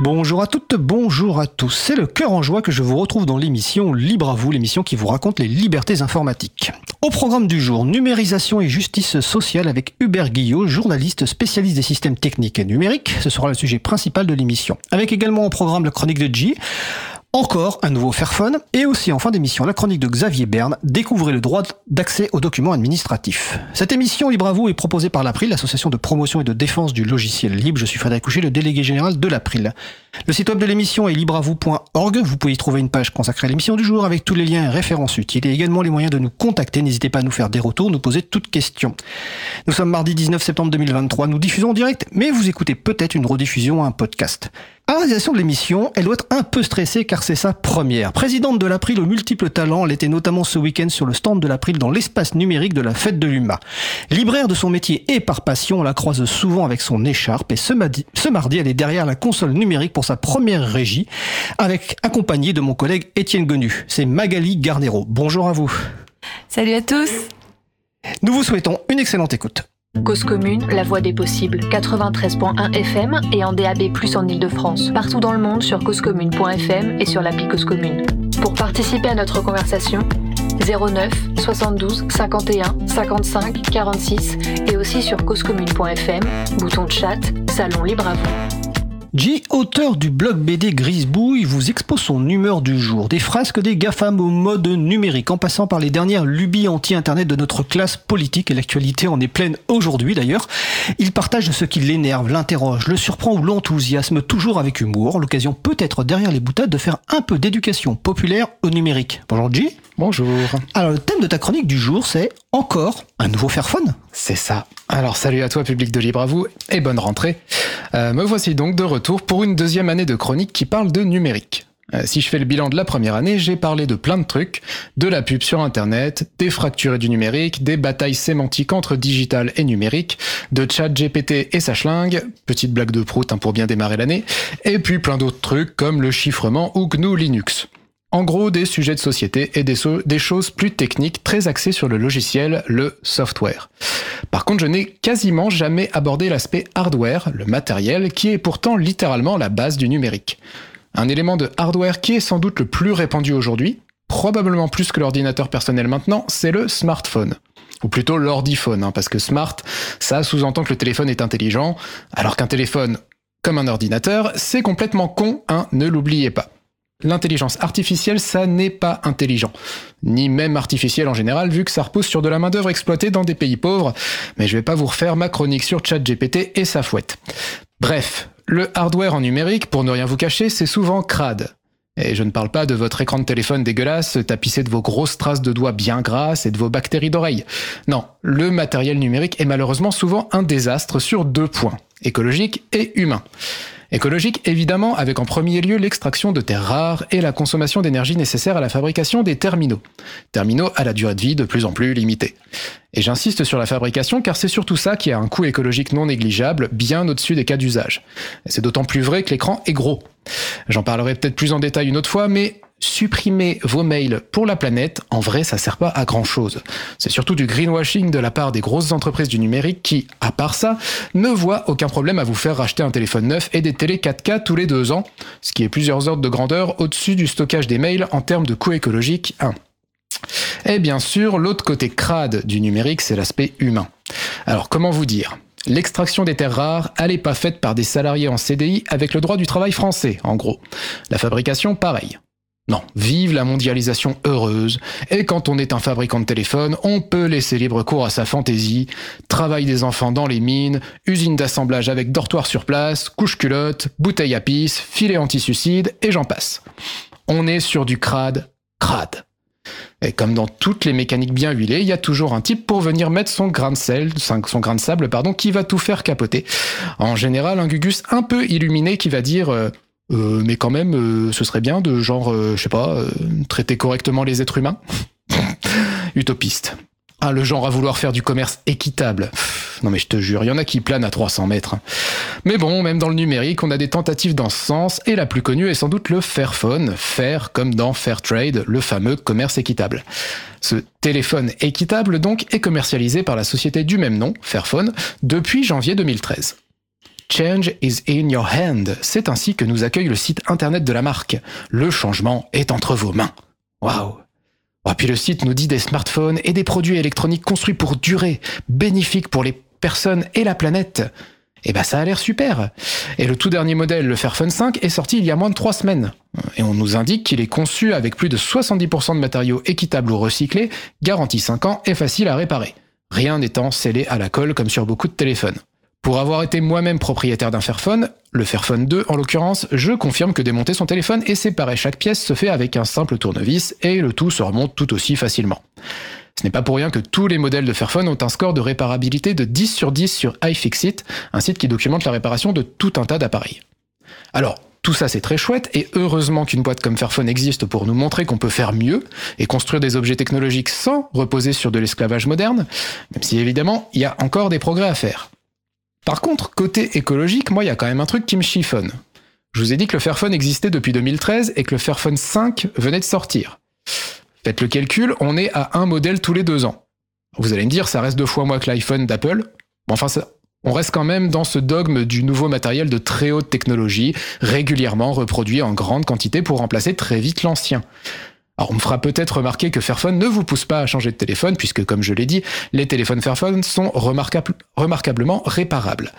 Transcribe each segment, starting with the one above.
Bonjour à toutes, bonjour à tous. C'est le cœur en joie que je vous retrouve dans l'émission Libre à vous, l'émission qui vous raconte les libertés informatiques. Au programme du jour, numérisation et justice sociale avec Hubert Guillot, journaliste spécialiste des systèmes techniques et numériques. Ce sera le sujet principal de l'émission. Avec également au programme la chronique de G, encore un nouveau Fairphone et aussi en fin d'émission la chronique de Xavier Berne, découvrez le droit d'accès aux documents administratifs. Cette émission Libre à vous est proposée par l'April, l'association de promotion et de défense du logiciel libre. Je suis Frédéric Couchet, le délégué général de l'April. Le site web de l'émission est libreavou.org. Vous pouvez y trouver une page consacrée à l'émission du jour avec tous les liens et références utiles et également les moyens de nous contacter. N'hésitez pas à nous faire des retours, nous poser toutes questions. Nous sommes mardi 19 septembre 2023. Nous diffusons en direct, mais vous écoutez peut-être une rediffusion ou un podcast. À la réalisation de l'émission, elle doit être un peu stressée car c'est sa première. Présidente de l'April aux multiples talents, elle était notamment ce week-end sur le stand de l'April dans l'espace numérique de la fête de l'UMA. Libraire de son métier et par passion, on la croise souvent avec son écharpe et ce mardi, ce mardi elle est derrière la console numérique pour sa première régie, avec accompagnée de mon collègue Étienne Gonu. C'est Magali Garnero. Bonjour à vous. Salut à tous. Nous vous souhaitons une excellente écoute. Cause commune, la voix des possibles, 93.1 FM et en DAB+, en Ile-de-France. Partout dans le monde sur causecommune.fm et sur l'appli Cause Commune. Pour participer à notre conversation, 09 72 51 55 46 et aussi sur causecommune.fm, bouton de chat, salon libre à vous. J, auteur du blog BD Grisebouille, vous expose son humeur du jour, des frasques des GAFAM au mode numérique, en passant par les dernières lubies anti-internet de notre classe politique, et l'actualité en est pleine aujourd'hui d'ailleurs. Il partage ce qui l'énerve, l'interroge, le surprend ou l'enthousiasme, toujours avec humour, l'occasion peut-être derrière les boutades de faire un peu d'éducation populaire au numérique. Bonjour J. Bonjour. Alors le thème de ta chronique du jour, c'est encore un nouveau Fairphone C'est ça. Alors salut à toi public de Libre à vous et bonne rentrée. Euh, me voici donc de retour pour une deuxième année de chronique qui parle de numérique. Euh, si je fais le bilan de la première année, j'ai parlé de plein de trucs, de la pub sur Internet, des fractures et du numérique, des batailles sémantiques entre digital et numérique, de chat GPT et sa schlingue, petite blague de prout hein, pour bien démarrer l'année, et puis plein d'autres trucs comme le chiffrement ou GNU Linux. En gros, des sujets de société et des, choses plus techniques, très axées sur le logiciel, le software. Par contre, je n'ai quasiment jamais abordé l'aspect hardware, le matériel, qui est pourtant littéralement la base du numérique. Un élément de hardware qui est sans doute le plus répandu aujourd'hui, probablement plus que l'ordinateur personnel maintenant, c'est le smartphone. Ou plutôt l'ordiphone, hein, parce que smart, ça sous-entend que le téléphone est intelligent, alors qu'un téléphone, comme un ordinateur, c'est complètement con, hein, ne l'oubliez pas. L'intelligence artificielle, ça n'est pas intelligent. Ni même artificiel en général, vu que ça repose sur de la main-d'œuvre exploitée dans des pays pauvres. Mais je vais pas vous refaire ma chronique sur ChatGPT et sa fouette. Bref, le hardware en numérique, pour ne rien vous cacher, c'est souvent crade. Et je ne parle pas de votre écran de téléphone dégueulasse, tapissé de vos grosses traces de doigts bien grasses et de vos bactéries d'oreilles. Non, le matériel numérique est malheureusement souvent un désastre sur deux points, écologique et humain. Écologique, évidemment, avec en premier lieu l'extraction de terres rares et la consommation d'énergie nécessaire à la fabrication des terminaux. Terminaux à la durée de vie de plus en plus limitée. Et j'insiste sur la fabrication car c'est surtout ça qui a un coût écologique non négligeable, bien au-dessus des cas d'usage. C'est d'autant plus vrai que l'écran est gros. J'en parlerai peut-être plus en détail une autre fois, mais supprimer vos mails pour la planète, en vrai, ça sert pas à grand chose. C'est surtout du greenwashing de la part des grosses entreprises du numérique qui, à part ça, ne voient aucun problème à vous faire racheter un téléphone neuf et des télé 4K tous les deux ans, ce qui est plusieurs ordres de grandeur au-dessus du stockage des mails en termes de coût écologique 1. Et bien sûr, l'autre côté crade du numérique, c'est l'aspect humain. Alors comment vous dire? L'extraction des terres rares, elle n'est pas faite par des salariés en CDI avec le droit du travail français, en gros. La fabrication, pareil. Non, vive la mondialisation heureuse, et quand on est un fabricant de téléphone, on peut laisser libre cours à sa fantaisie, travail des enfants dans les mines, usine d'assemblage avec dortoir sur place, couche culotte, bouteille à pisse, filet anti-suicide, et j'en passe. On est sur du crade, crade. Et comme dans toutes les mécaniques bien huilées, il y a toujours un type pour venir mettre son grain de sel, son grain de sable, pardon, qui va tout faire capoter. En général, un gugus un peu illuminé qui va dire euh, euh, mais quand même, euh, ce serait bien de genre, euh, je sais pas, traiter correctement les êtres humains. Utopiste. Ah, le genre à vouloir faire du commerce équitable. non mais je te jure, il y en a qui planent à 300 mètres. Mais bon, même dans le numérique, on a des tentatives dans ce sens, et la plus connue est sans doute le Fairphone, Fair comme dans Fair Trade, le fameux commerce équitable. Ce téléphone équitable donc est commercialisé par la société du même nom, Fairphone, depuis janvier 2013. Change is in your hand. C'est ainsi que nous accueille le site internet de la marque. Le changement est entre vos mains. Waouh. Oh, puis le site nous dit des smartphones et des produits électroniques construits pour durer, bénéfiques pour les personnes et la planète. Eh ben ça a l'air super. Et le tout dernier modèle, le Fairphone 5, est sorti il y a moins de 3 semaines. Et on nous indique qu'il est conçu avec plus de 70% de matériaux équitables ou recyclés, garantie 5 ans et facile à réparer. Rien n'étant scellé à la colle comme sur beaucoup de téléphones. Pour avoir été moi-même propriétaire d'un Fairphone, le Fairphone 2 en l'occurrence, je confirme que démonter son téléphone et séparer chaque pièce se fait avec un simple tournevis et le tout se remonte tout aussi facilement. Ce n'est pas pour rien que tous les modèles de Fairphone ont un score de réparabilité de 10 sur 10 sur iFixit, un site qui documente la réparation de tout un tas d'appareils. Alors, tout ça c'est très chouette et heureusement qu'une boîte comme Fairphone existe pour nous montrer qu'on peut faire mieux et construire des objets technologiques sans reposer sur de l'esclavage moderne, même si évidemment il y a encore des progrès à faire. Par contre, côté écologique, moi, il y a quand même un truc qui me chiffonne. Je vous ai dit que le Fairphone existait depuis 2013 et que le Fairphone 5 venait de sortir. Faites le calcul, on est à un modèle tous les deux ans. Vous allez me dire, ça reste deux fois moins que l'iPhone d'Apple. Enfin, on reste quand même dans ce dogme du nouveau matériel de très haute technologie, régulièrement reproduit en grande quantité pour remplacer très vite l'ancien. Alors on me fera peut-être remarquer que Fairphone ne vous pousse pas à changer de téléphone, puisque comme je l'ai dit, les téléphones Fairphone sont remarquablement réparables.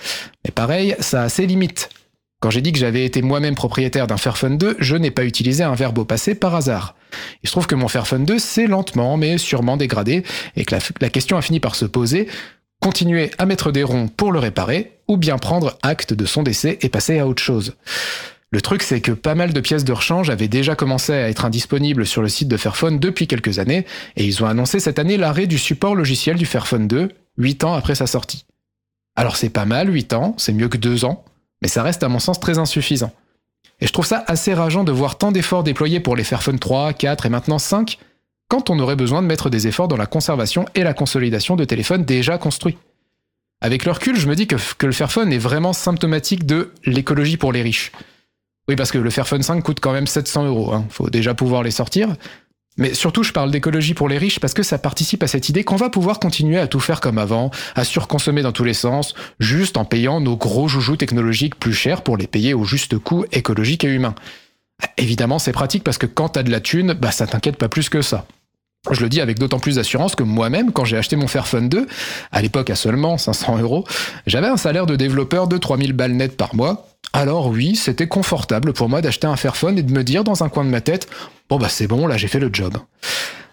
Mais pareil, ça a ses limites. Quand j'ai dit que j'avais été moi-même propriétaire d'un Fairphone 2, je n'ai pas utilisé un verbe au passé par hasard. Il se trouve que mon Fairphone 2 s'est lentement mais sûrement dégradé, et que la, question a fini par se poser, continuer à mettre des ronds pour le réparer, ou bien prendre acte de son décès et passer à autre chose. Le truc, c'est que pas mal de pièces de rechange avaient déjà commencé à être indisponibles sur le site de Fairphone depuis quelques années, et ils ont annoncé cette année l'arrêt du support logiciel du Fairphone 2, 8 ans après sa sortie. Alors c'est pas mal, 8 ans, c'est mieux que 2 ans, mais ça reste à mon sens très insuffisant. Et je trouve ça assez rageant de voir tant d'efforts déployés pour les Fairphone 3, 4 et maintenant 5, quand on aurait besoin de mettre des efforts dans la conservation et la consolidation de téléphones déjà construits. Avec le recul, je me dis que, que le Fairphone est vraiment symptomatique de l'écologie pour les riches. Oui, parce que le Fairphone 5 coûte quand même 700 euros. Hein. faut déjà pouvoir les sortir. Mais surtout, je parle d'écologie pour les riches parce que ça participe à cette idée qu'on va pouvoir continuer à tout faire comme avant, à surconsommer dans tous les sens, juste en payant nos gros joujoux technologiques plus chers pour les payer au juste coût écologique et humain. Évidemment, c'est pratique parce que quand t'as de la thune, bah ça t'inquiète pas plus que ça. Je le dis avec d'autant plus d'assurance que moi-même, quand j'ai acheté mon Fairphone 2, à l'époque à seulement 500 euros, j'avais un salaire de développeur de 3000 balles net par mois, alors oui, c'était confortable pour moi d'acheter un Fairphone et de me dire dans un coin de ma tête, bon bah c'est bon, là j'ai fait le job.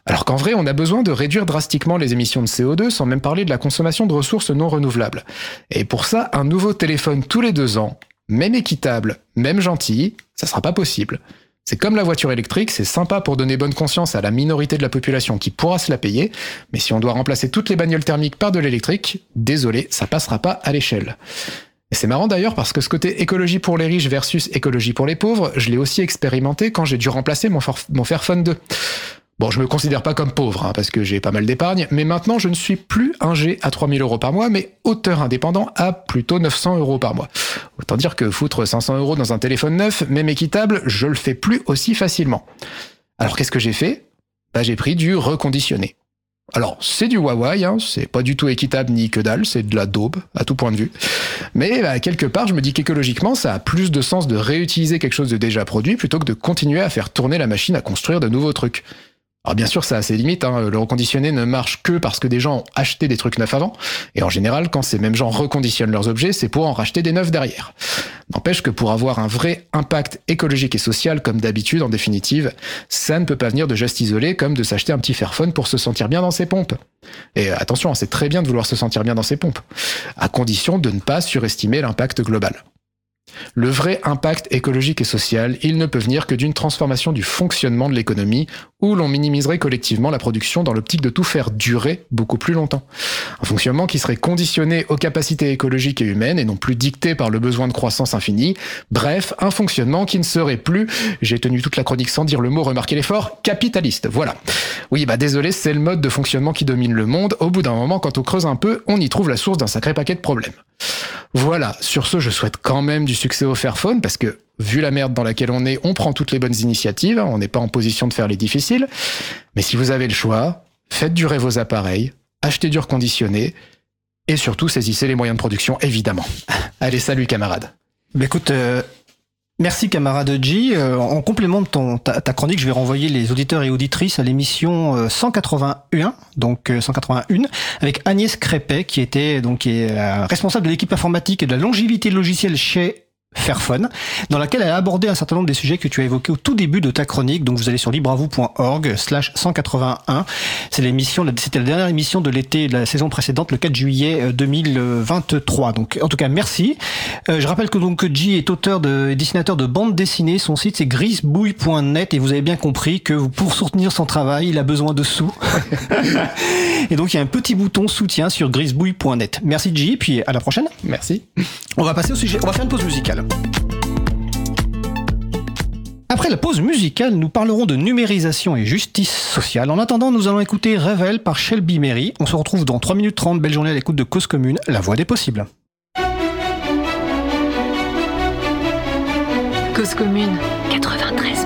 Alors qu'en vrai, on a besoin de réduire drastiquement les émissions de CO2 sans même parler de la consommation de ressources non renouvelables. Et pour ça, un nouveau téléphone tous les deux ans, même équitable, même gentil, ça sera pas possible. C'est comme la voiture électrique, c'est sympa pour donner bonne conscience à la minorité de la population qui pourra se la payer, mais si on doit remplacer toutes les bagnoles thermiques par de l'électrique, désolé, ça passera pas à l'échelle. Et c'est marrant d'ailleurs parce que ce côté écologie pour les riches versus écologie pour les pauvres, je l'ai aussi expérimenté quand j'ai dû remplacer mon, mon Fairphone 2. Bon, je me considère pas comme pauvre, hein, parce que j'ai pas mal d'épargne, mais maintenant je ne suis plus un G à 3000 euros par mois, mais auteur indépendant à plutôt 900 euros par mois. Autant dire que foutre 500 euros dans un téléphone neuf, même équitable, je le fais plus aussi facilement. Alors qu'est-ce que j'ai fait? Bah j'ai pris du reconditionné. Alors, c'est du Huawei, hein, c'est pas du tout équitable ni que dalle, c'est de la daube, à tout point de vue. Mais bah, quelque part, je me dis qu'écologiquement, ça a plus de sens de réutiliser quelque chose de déjà produit plutôt que de continuer à faire tourner la machine à construire de nouveaux trucs. Alors bien sûr, ça a ses limites. Hein. Le reconditionné ne marche que parce que des gens ont acheté des trucs neufs avant. Et en général, quand ces mêmes gens reconditionnent leurs objets, c'est pour en racheter des neufs derrière. N'empêche que pour avoir un vrai impact écologique et social, comme d'habitude, en définitive, ça ne peut pas venir de gestes isolés comme de s'acheter un petit Fairphone pour se sentir bien dans ses pompes. Et attention, hein, c'est très bien de vouloir se sentir bien dans ses pompes, à condition de ne pas surestimer l'impact global. Le vrai impact écologique et social, il ne peut venir que d'une transformation du fonctionnement de l'économie où l'on minimiserait collectivement la production dans l'optique de tout faire durer beaucoup plus longtemps. Un fonctionnement qui serait conditionné aux capacités écologiques et humaines et non plus dicté par le besoin de croissance infinie. Bref, un fonctionnement qui ne serait plus, j'ai tenu toute la chronique sans dire le mot, remarquez l'effort, capitaliste. Voilà. Oui, bah désolé, c'est le mode de fonctionnement qui domine le monde. Au bout d'un moment, quand on creuse un peu, on y trouve la source d'un sacré paquet de problèmes. Voilà, sur ce, je souhaite quand même du succès au Fairphone parce que vu la merde dans laquelle on est, on prend toutes les bonnes initiatives, on n'est pas en position de faire les difficiles. Mais si vous avez le choix, faites durer vos appareils, achetez du reconditionné et surtout saisissez les moyens de production, évidemment. Allez, salut camarades. Bah écoute, euh, merci camarade G. Euh, en complément de ton, ta, ta, chronique, je vais renvoyer les auditeurs et auditrices à l'émission euh, 181, donc euh, 181, avec Agnès Crépet, qui était donc est, responsable de l'équipe informatique et de la longévité logicielle chez Fairphone, dans laquelle elle a abordé un certain nombre des sujets que tu as évoqués au tout début de ta chronique. Donc vous allez sur libravou.org slash 181. C'est l'émission, c'était la dernière émission de l'été de la saison précédente, le 4 juillet 2023. Donc en tout cas, merci. Euh, je rappelle que donc G est auteur de, et dessinateur de bande dessinée. Son site c'est grisebouille.net et vous avez bien compris que pour soutenir son travail, il a besoin de sous. et donc il y a un petit bouton soutien sur grisebouille.net. Merci G, puis à la prochaine. Merci. On va passer au sujet. On va faire une pause musicale. Après la pause musicale, nous parlerons de numérisation et justice sociale. En attendant, nous allons écouter Revel par Shelby Mary. On se retrouve dans 3 minutes 30. Belle journée à l'écoute de Cause Commune, la voix des possibles. Cause Commune 93.1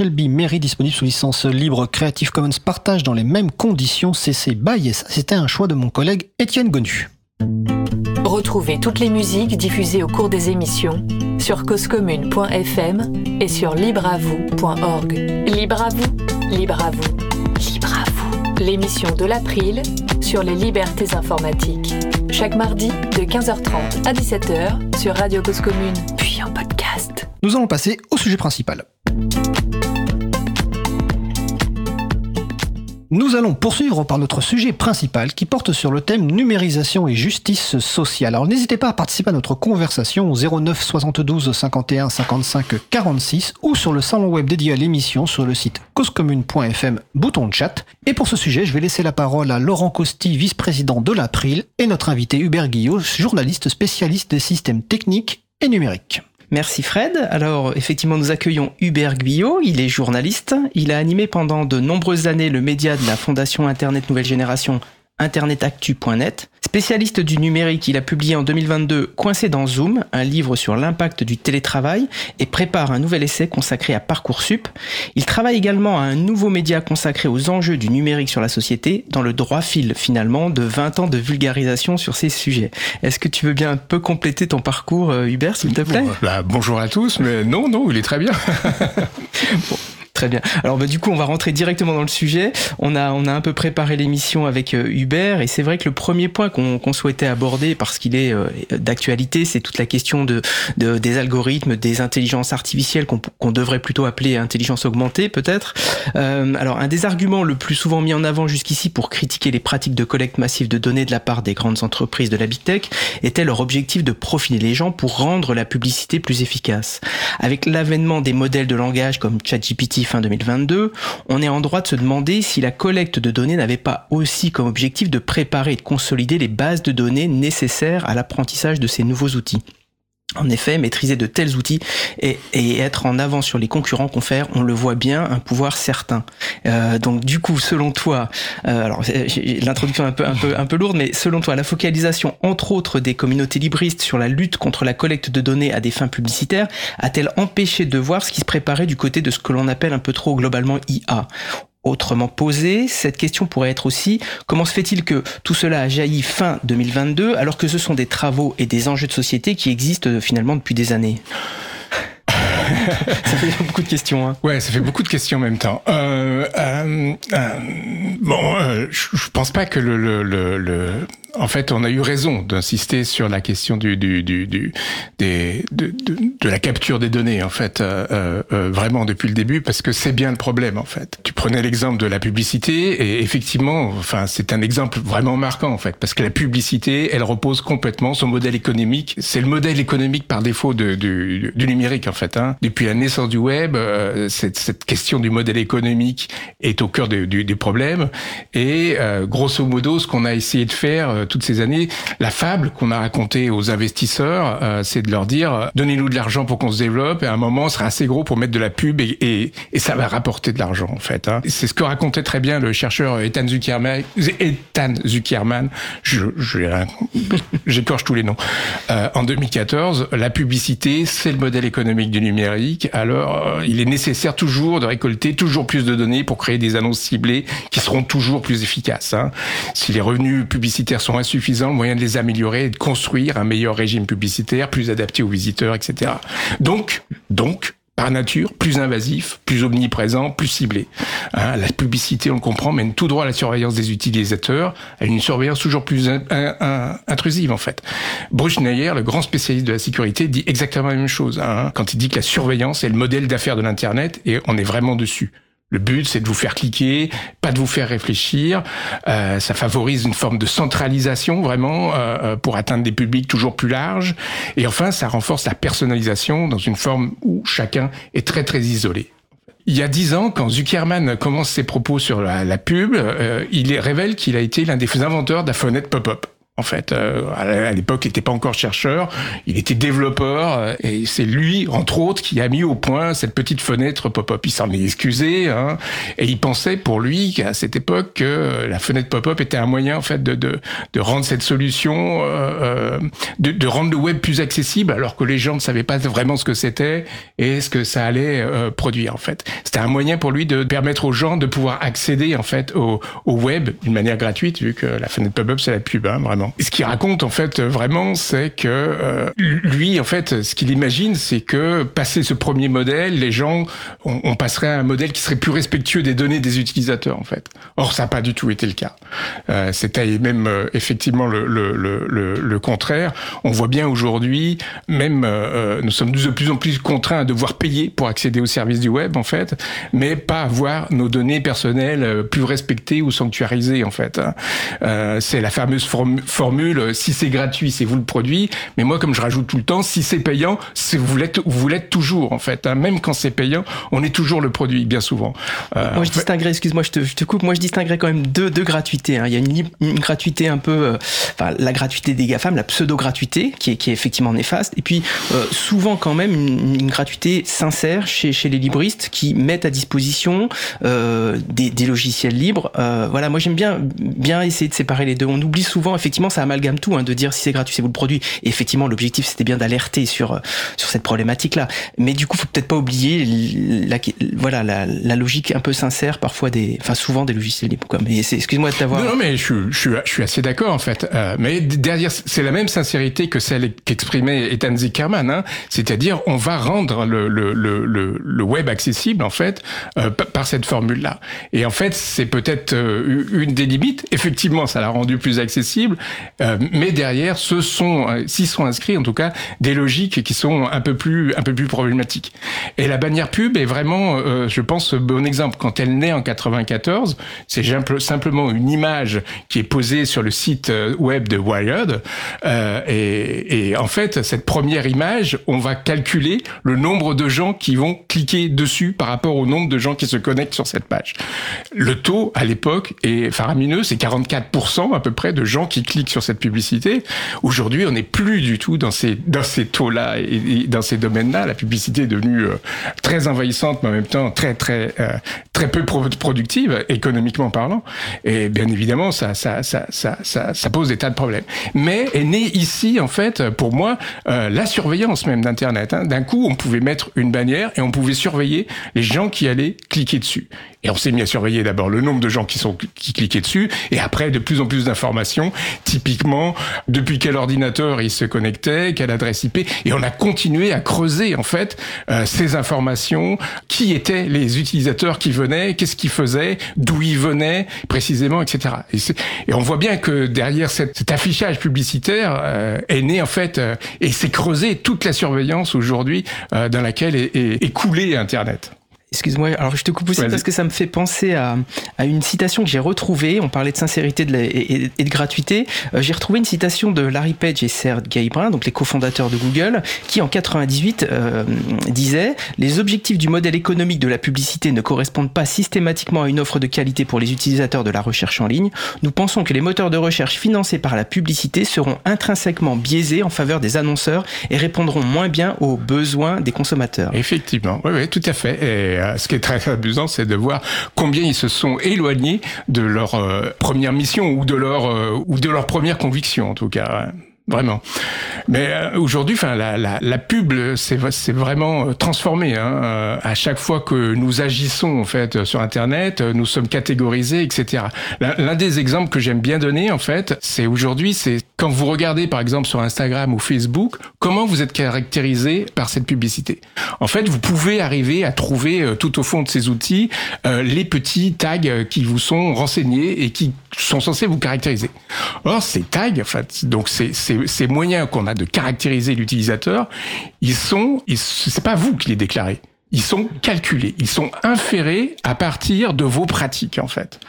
Shelby Mary, disponible sous licence libre Creative Commons partage dans les mêmes conditions CC BY. C'était un choix de mon collègue Étienne Gonu. Retrouvez toutes les musiques diffusées au cours des émissions sur causecommune.fm et sur libreavoue.org. Libre à vous, libre à vous, libre à vous. L'émission de l'April sur les libertés informatiques. Chaque mardi de 15h30 à 17h sur Radio Cause Commune, puis en podcast. Nous allons passer au sujet principal. Nous allons poursuivre par notre sujet principal qui porte sur le thème numérisation et justice sociale. Alors n'hésitez pas à participer à notre conversation au 09 72 51 55 46 ou sur le salon web dédié à l'émission sur le site causecommune.fm, bouton chat. Et pour ce sujet, je vais laisser la parole à Laurent Costi, vice-président de l'April, et notre invité Hubert Guillot, journaliste spécialiste des systèmes techniques et numériques. Merci Fred. Alors effectivement nous accueillons Hubert Guyot, il est journaliste, il a animé pendant de nombreuses années le média de la Fondation Internet Nouvelle Génération internetactu.net. Spécialiste du numérique, il a publié en 2022 Coincé dans Zoom, un livre sur l'impact du télétravail et prépare un nouvel essai consacré à Parcoursup. Il travaille également à un nouveau média consacré aux enjeux du numérique sur la société dans le droit fil finalement de 20 ans de vulgarisation sur ces sujets. Est-ce que tu veux bien un peu compléter ton parcours euh, Hubert s'il te plaît? Bon, bah, bonjour à tous, mais non, non, il est très bien. Très bien. Alors bah, du coup, on va rentrer directement dans le sujet. On a, on a un peu préparé l'émission avec euh, Hubert et c'est vrai que le premier point qu'on qu'on souhaitait aborder, parce qu'il est euh, d'actualité, c'est toute la question de, de- des algorithmes, des intelligences artificielles qu'on qu'on devrait plutôt appeler intelligence augmentée peut-être. Euh, alors un des arguments le plus souvent mis en avant jusqu'ici pour critiquer les pratiques de collecte massive de données de la part des grandes entreprises de la big tech était leur objectif de profiler les gens pour rendre la publicité plus efficace. Avec l'avènement des modèles de langage comme ChatGPT fin 2022, on est en droit de se demander si la collecte de données n'avait pas aussi comme objectif de préparer et de consolider les bases de données nécessaires à l'apprentissage de ces nouveaux outils. En effet, maîtriser de tels outils et, être en avant sur les concurrents confère, on le voit bien, un pouvoir certain. Euh, donc du coup, selon toi, euh, alors l'introduction est un peu, un peu, un peu lourde, mais selon toi, la focalisation entre autres des communautés libristes sur la lutte contre la collecte de données à des fins publicitaires a-t-elle empêché de voir ce qui se préparait du côté de ce que l'on appelle un peu trop globalement IA Autrement posé, cette question pourrait être aussi comment se fait-il que tout cela a jailli fin 2022 alors que ce sont des travaux et des enjeux de société qui existent euh, finalement depuis des années? Ça fait beaucoup de questions. Hein. Ouais, ça fait beaucoup de questions en même temps. Euh, euh, euh, bon, je je pense pas que le, le, le, le- En fait, on a eu raison d'insister sur la question du, du, du, du des, de, de, de la capture des données, en fait, euh, euh, euh, vraiment depuis le début, parce que c'est bien le problème, en fait. Tu prenais l'exemple de la publicité, et effectivement, enfin, c'est un exemple vraiment marquant, en fait, parce que la publicité, elle repose complètement son modèle économique. C'est le modèle économique par défaut de, du, du numérique, en fait. Hein. Depuis la naissance du web, euh, cette, cette question du modèle économique est au cœur du, problème. Et euh, grosso modo, ce qu'on a essayé de faire euh, toutes ces années, la fable qu'on a racontée aux investisseurs, euh, c'est de leur dire euh, donnez-nous de l'argent pour qu'on se développe, et à un moment, on sera assez gros pour mettre de la pub et, ça va rapporter de l'argent, en fait. Hein. C'est ce que racontait très bien le chercheur Ethan Zuckerman. Ethan Zuckerman, j'écorche tous les noms. En 2014, la publicité, c'est le modèle économique du numérique. Alors, il est nécessaire toujours de récolter toujours plus de données pour créer des annonces ciblées qui seront toujours plus efficaces. Hein. Si les revenus publicitaires sont insuffisants, moyen de les améliorer est de construire un meilleur régime publicitaire, plus adapté aux visiteurs, etc. Donc, donc, par nature, plus invasif, plus omniprésent, plus ciblé. Hein, la publicité, on le comprend, mène tout droit à la surveillance des utilisateurs, à une surveillance toujours plus in- in- in- intrusive en fait. Bruce Schneier, le grand spécialiste de la sécurité, dit exactement la même chose hein, quand il dit que la surveillance est le modèle d'affaires de l'Internet et on est vraiment dessus. Le but, c'est de vous faire cliquer, pas de vous faire réfléchir. Euh, ça favorise une forme de centralisation, vraiment, euh, euh, pour atteindre des publics toujours plus larges. Et enfin, ça renforce la personnalisation dans une forme où chacun est très, très isolé. Il y a dix ans, quand Zuckerman commence ses propos sur la, pub, euh, il révèle qu'il a été l'un des inventeurs de la fenêtre pop-up. En fait, euh, à l'époque, il n'était pas encore chercheur, il était développeur, euh, et c'est lui, entre autres, qui a mis au point cette petite fenêtre pop-up. Il s'en est excusé, hein, et il pensait pour lui qu'à cette époque, que la fenêtre pop-up était un moyen, en fait, de, de, de rendre cette solution, euh, euh, de, de rendre le web plus accessible, alors que les gens ne savaient pas vraiment ce que c'était et ce que ça allait euh, produire, en fait. C'était un moyen pour lui de permettre aux gens de pouvoir accéder, en fait, au, au web d'une manière gratuite, vu que la fenêtre pop-up, c'est la pub, hein, vraiment. Ce qu'il raconte, en fait, vraiment, c'est que euh, lui, en fait, ce qu'il imagine, c'est que passer ce premier modèle, les gens, on, on passerait à un modèle qui serait plus respectueux des données des utilisateurs, en fait. Or, ça n'a pas du tout été le cas. Euh, C'était même euh, effectivement le, le, le, le, contraire. On voit bien aujourd'hui, même euh, nous sommes de plus en plus contraints à devoir payer pour accéder aux services du web, en fait, mais pas avoir nos données personnelles euh, plus respectées ou sanctuarisées, en fait. hein. Euh, c'est la fameuse form- formule euh, si c'est gratuit, c'est vous le produit. Mais moi, comme je rajoute tout le temps, si c'est payant, c'est vous l'êtes, vous l'êtes toujours, en fait. hein. Même quand c'est payant, on est toujours le produit, bien souvent. Euh, Moi, je distinguerais, excuse-moi, je te, je te coupe, moi, je distinguerais quand même deux, deux gratuités. hein. Il y a une, gratuité un peu, euh, enfin, la gratuité des GAFAM, la pseudo-gratuité, qui est, qui est effectivement néfaste. Et puis, euh, souvent, quand même, une, une gratuité sincère chez, chez les libristes qui mettent à disposition des, des logiciels libres. Voilà, moi, j'aime bien, bien essayer de séparer les deux. On oublie souvent, effectivement, ça amalgame tout, hein, de dire si c'est gratuit, c'est vous le produit. Effectivement, l'objectif, c'était bien d'alerter sur, euh, sur cette problématique-là. Mais du coup, faut peut-être pas oublier la, voilà, la, logique un peu sincère, parfois des, enfin, souvent des logiciels libres, quoi. Mais excuse-moi de t'avoir. Non, non, mais je, je, je suis assez d'accord en fait. Euh, mais derrière, c'est la même sincérité que celle qu'exprimait Ethan Zuckerman, hein. c'est-à-dire on va rendre le, le, le, le, web accessible en fait euh, par cette formule-là. Et en fait, c'est peut-être une des limites. Effectivement, ça l'a rendu plus accessible, euh, mais derrière, ce sont, euh, s'y sont inscrits en tout cas, des logiques qui sont un peu plus, un peu plus problématiques. Et la bannière pub est vraiment, euh, je pense, bon exemple. Quand elle naît en 94, c'est simple- simplement une image qui est posée sur le site web de Wired. Euh, et en fait, cette première image, on va calculer le nombre de gens qui vont cliquer dessus par rapport au nombre de gens qui se connectent sur cette page. Le taux à l'époque est faramineux, c'est 44% à peu près de gens qui cliquent sur cette publicité. Aujourd'hui, on n'est plus du tout dans ces taux-là et, dans ces domaines-là. La publicité est devenue euh, très envahissante, mais en même temps très très euh, très peu pro- productive économiquement parlant. Et bien évidemment, ça pose des tas de problèmes. Mais est né ici en fait pour moi euh, la surveillance même d'Internet. hein. D'un coup, on pouvait mettre une bannière et on pouvait surveiller les gens qui allaient cliquer dessus. Et on s'est mis à surveiller d'abord le nombre de gens qui sont qui cliquaient dessus, et après de plus en plus d'informations, typiquement depuis quel ordinateur ils se connectaient, quelle adresse IP, et on a continué à creuser en fait euh, ces informations, qui étaient les utilisateurs qui venaient, qu'est-ce qu'ils faisaient, d'où ils venaient précisément, etc. Et, et on voit bien que derrière cet affichage publicitaire euh, est né en fait euh, et s'est creusé toute la surveillance aujourd'hui euh, dans laquelle est, est, est coulé Internet. Excuse-moi, alors je te coupe aussi parce que ça me fait penser à, à une citation que j'ai retrouvée. On parlait de sincérité de la- et, de gratuité. Euh, j'ai retrouvé une citation de Larry Page et Sergey Brin, donc les cofondateurs de Google, qui en 98 euh, disaient Les objectifs du modèle économique de la publicité ne correspondent pas systématiquement à une offre de qualité pour les utilisateurs de la recherche en ligne. Nous pensons que les moteurs de recherche financés par la publicité seront intrinsèquement biaisés en faveur des annonceurs et répondront moins bien aux besoins des consommateurs. Effectivement, oui, oui, tout à fait. Et euh, ce qui est très amusant, c'est de voir combien ils se sont éloignés de leur euh, première mission ou de leur euh, ou de leur première conviction, en tout cas. Vraiment. Mais euh, aujourd'hui, enfin, la, la, la pub, c'est c'est vraiment euh, transformé. Hein. Euh, À chaque fois que nous agissons en fait sur Internet, euh, nous sommes catégorisés, etc. L'un des exemples que j'aime bien donner, en fait, c'est aujourd'hui, c'est quand vous regardez par exemple sur Instagram ou Facebook, comment vous êtes caractérisé par cette publicité. En fait, vous pouvez arriver à trouver euh, tout au fond de ces outils euh, les petits tags euh, qui vous sont renseignés et qui sont censés vous caractériser. Or, ces tags, en fait, donc ces, ces, ces moyens qu'on a de caractériser l'utilisateur, ils sont, c'est pas vous qui les déclarez. Ils sont calculés, ils sont inférés à partir de vos pratiques en fait.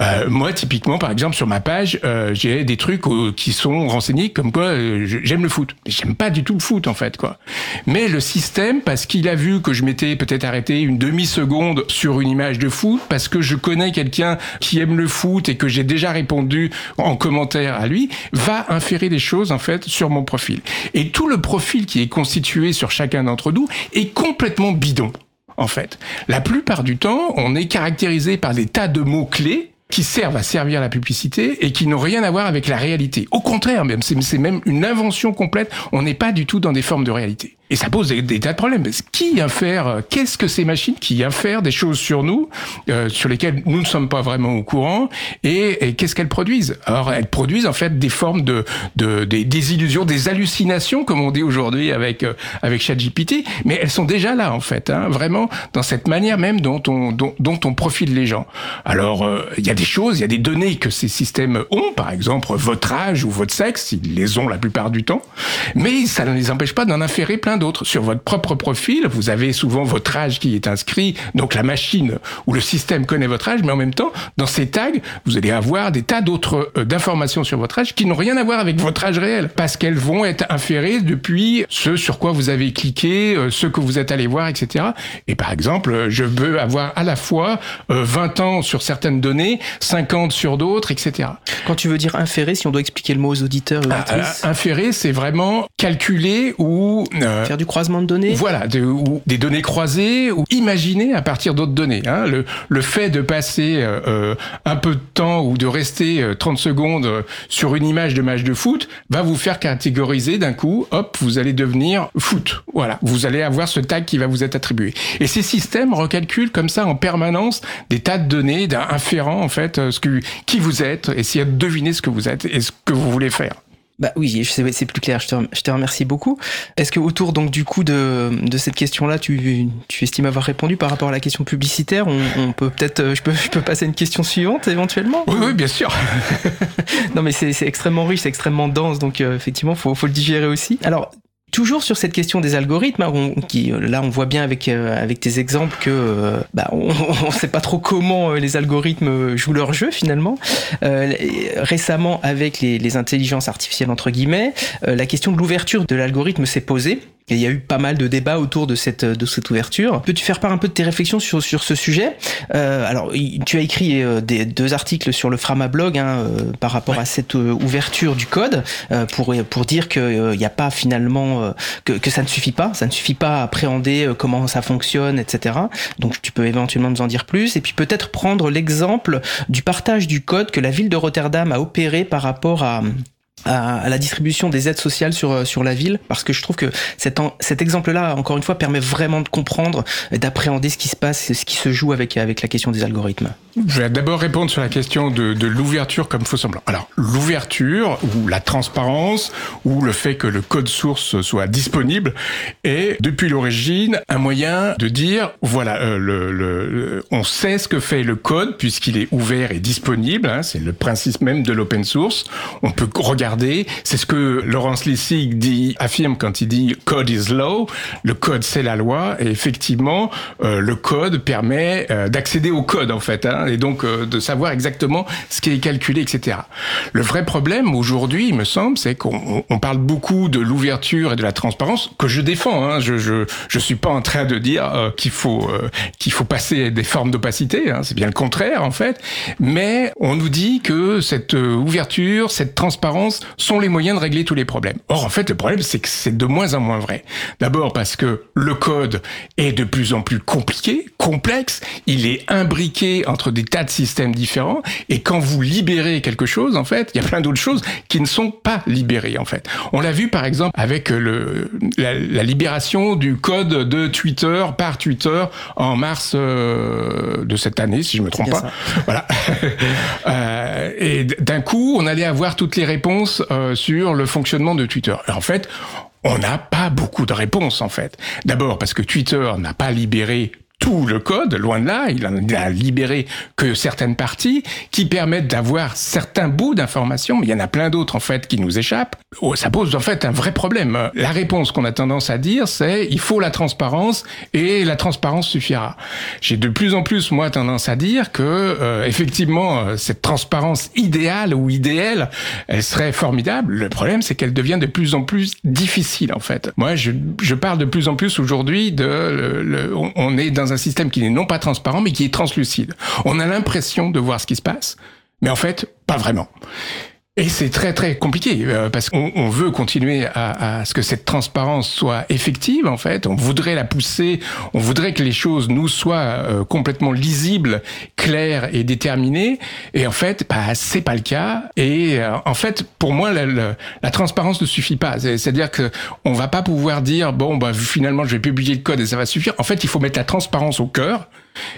Euh, moi, typiquement, par exemple, sur ma page, euh, j'ai des trucs euh, qui sont renseignés comme quoi euh, j'aime le foot. Mais J'aime pas du tout le foot, en fait, quoi. Mais le système, parce qu'il a vu que je m'étais peut-être arrêté une demi-seconde sur une image de foot, parce que je connais quelqu'un qui aime le foot et que j'ai déjà répondu en commentaire à lui, va inférer des choses, en fait, sur mon profil. Et tout le profil qui est constitué sur chacun d'entre nous est complètement bidon en fait. La plupart du temps, on est caractérisé par des tas de mots-clés qui servent à servir la publicité et qui n'ont rien à voir avec la réalité. Au contraire, même, c'est c'est même une invention complète. On n'est pas du tout dans des formes de réalité. Et ça pose des, tas de problèmes. Qui infère euh, Qu'est-ce que ces machines qui infèrent des choses sur nous, euh, sur lesquelles nous ne sommes pas vraiment au courant Et, et qu'est-ce qu'elles produisent? Alors, elles produisent en fait des formes de, de des, des illusions, des hallucinations, comme on dit aujourd'hui avec euh, avec ChatGPT. Mais elles sont déjà là en fait, hein, vraiment dans cette manière même dont on dont, dont on profile les gens. Alors, euh, il y a des choses, il y a des données que ces systèmes ont, par exemple votre âge ou votre sexe, ils les ont la plupart du temps, mais ça ne les empêche pas d'en inférer plein Sur votre propre profil, vous avez souvent votre âge qui est inscrit, donc la machine ou le système connaît votre âge, mais en même temps, dans ces tags, vous allez avoir des tas d'autres euh, d'informations sur votre âge qui n'ont rien à voir avec votre âge réel, parce qu'elles vont être inférées depuis ce sur quoi vous avez cliqué, euh, ce que vous êtes allé voir, etc. Et par exemple, euh, je veux avoir à la fois euh, 20 ans sur certaines données, 50 sur d'autres, etc. Quand tu veux dire inférer, si on doit expliquer le mot aux auditeurs Ah, auditrices, euh, inférer, c'est vraiment calculer ou euh, du croisement de données voilà, ou des données croisées ou imaginer à partir d'autres données. Hein. Le, le fait de passer euh, euh, un peu de temps ou de rester euh, 30 secondes euh, sur une image de match de foot va vous faire catégoriser d'un coup, hop, vous allez devenir foot. Voilà, vous allez avoir ce tag qui va vous être attribué. Et ces systèmes recalculent comme ça en permanence des tas de données, d'un inférent en fait, euh, ce que, qui vous êtes, essayer de deviner ce que vous êtes et ce que vous voulez faire. Bah oui, c'est plus clair. Je te, je te remercie beaucoup. Est-ce que autour donc du coup de, de cette question-là, tu, tu estimes avoir répondu par rapport à la question publicitaire? On, on peut peut-être, euh, je peux, je peux passer à une question suivante éventuellement? Oui, oui, bien sûr. Non, mais c'est c'est extrêmement riche, c'est extrêmement dense, donc euh, effectivement, faut, faut le digérer aussi. Alors. Toujours sur cette question des algorithmes, hein, euh, là on voit bien avec euh, tes exemples que euh, bah, on, on sait pas trop comment les algorithmes jouent leur jeu finalement. Récemment, avec les, intelligences artificielles entre guillemets, la question de l'ouverture de l'algorithme s'est posée. Il y a eu pas mal de débats autour de cette de cette ouverture. Peux-tu faire part un peu de tes réflexions sur sur ce sujet? Euh, Alors, tu as écrit euh, des, deux articles sur le Frama blog hein, euh, par rapport à cette ouverture du code pour pour dire qu'il n'y a pas finalement que, que ça ne suffit pas, ça ne suffit pas à appréhender comment ça fonctionne, etc. Donc, tu peux éventuellement nous en dire plus et puis peut-être prendre l'exemple du partage du code que la ville de Rotterdam a opéré par rapport à à, la distribution des aides sociales sur euh, sur la ville parce que je trouve que cet cet exemple-là encore une fois permet vraiment de comprendre et d'appréhender ce qui se passe ce qui se joue avec avec la question des algorithmes. Je vais d'abord répondre sur la question de, de l'ouverture comme faux semblant. Alors, l'ouverture ou la transparence ou le fait que le code source soit disponible est depuis l'origine un moyen de dire voilà, euh, le- on sait ce que fait le code puisqu'il est ouvert et disponible. hein, c'est le principe même de l'open source. On peut regarder. C'est ce que Laurence Lessig dit, affirme quand il dit code is law. Le code c'est la loi et effectivement euh, le code permet euh, d'accéder au code en fait hein, et donc euh, de savoir exactement ce qui est calculé, etc. Le vrai problème aujourd'hui, il me semble, c'est qu'on on- on parle beaucoup de l'ouverture et de la transparence que je défends. Hein. Je, je je suis pas en train de dire euh, qu'il faut euh, faut passer des formes d'opacité. Hein. C'est bien le contraire en fait. Mais on nous dit que cette euh, ouverture, cette transparence sont les moyens de régler tous les problèmes. Or en fait, le problème c'est que c'est de moins en moins vrai. D'abord parce que le code est de plus en plus compliqué, complexe. Il est imbriqué entre des tas de systèmes différents. Et quand vous libérez quelque chose, en fait, il y a plein d'autres choses qui ne sont pas libérées, en fait. On l'a vu, par exemple, avec le, la, la libération du code de Twitter par Twitter en mars euh, de cette année, si je me trompe pas. Voilà. Euh, et d'un coup, on allait avoir toutes les réponses euh, sur le fonctionnement de Twitter. En fait, on n'a pas beaucoup de réponses, en fait. D'abord parce que Twitter n'a pas libéré tout le code, loin de là, il en a libéré que certaines parties qui permettent d'avoir certains bouts d'informations, mais il y en a plein d'autres en fait qui nous échappent. Oh, ça pose en fait un vrai problème. La réponse qu'on a tendance à dire, c'est il faut la transparence et la transparence suffira. J'ai de plus en plus moi tendance à dire que euh, effectivement euh, cette transparence idéale ou idéale, elle serait formidable. Le problème c'est qu'elle devient de plus en plus difficile en fait. Moi je, je parle de plus en plus aujourd'hui de le- le- on- est dans un système qui n'est non pas transparent mais qui est translucide. On a l'impression de voir ce qui se passe, mais en fait pas vraiment. Et c'est très très compliqué euh, parce qu'on on veut continuer à, à ce que cette transparence soit effective en fait. On voudrait la pousser, on voudrait que les choses nous soient euh, complètement lisibles, claires et déterminées. Et en fait, bah, c'est pas le cas. Et euh, en fait, pour moi, la, la- la transparence ne suffit pas. C'est- C'est-à-dire que on va pas pouvoir dire bon bah finalement je vais publier le code et ça va suffire. En fait, il faut mettre la transparence au cœur.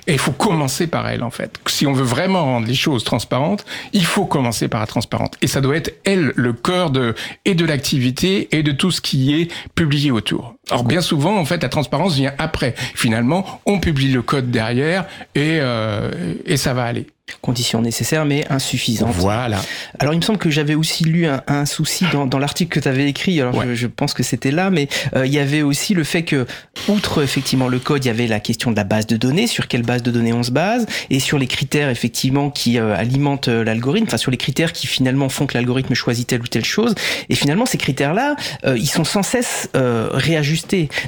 Et il faut commencer par elle, en fait. Si on veut vraiment rendre les choses transparentes, il faut commencer par la transparente. Et ça doit être, elle, le cœur de, et de l'activité et de tout ce qui est publié autour. Alors, bien souvent, en fait, la transparence vient après. Finalement, on publie le code derrière et, euh, et ça va aller. Conditions nécessaires mais insuffisantes. Voilà. Alors il me semble que j'avais aussi lu un, un souci dans, dans l'article que tu avais écrit, alors Ouais. je, je pense que c'était là, mais euh, il y avait aussi le fait que, outre effectivement le code, il y avait la question de la base de données, sur quelle base de données on se base, et sur les critères effectivement qui euh, alimentent euh, l'algorithme, enfin sur les critères qui finalement font que l'algorithme choisit telle ou telle chose, et finalement ces critères-là, euh, ils sont sans cesse euh,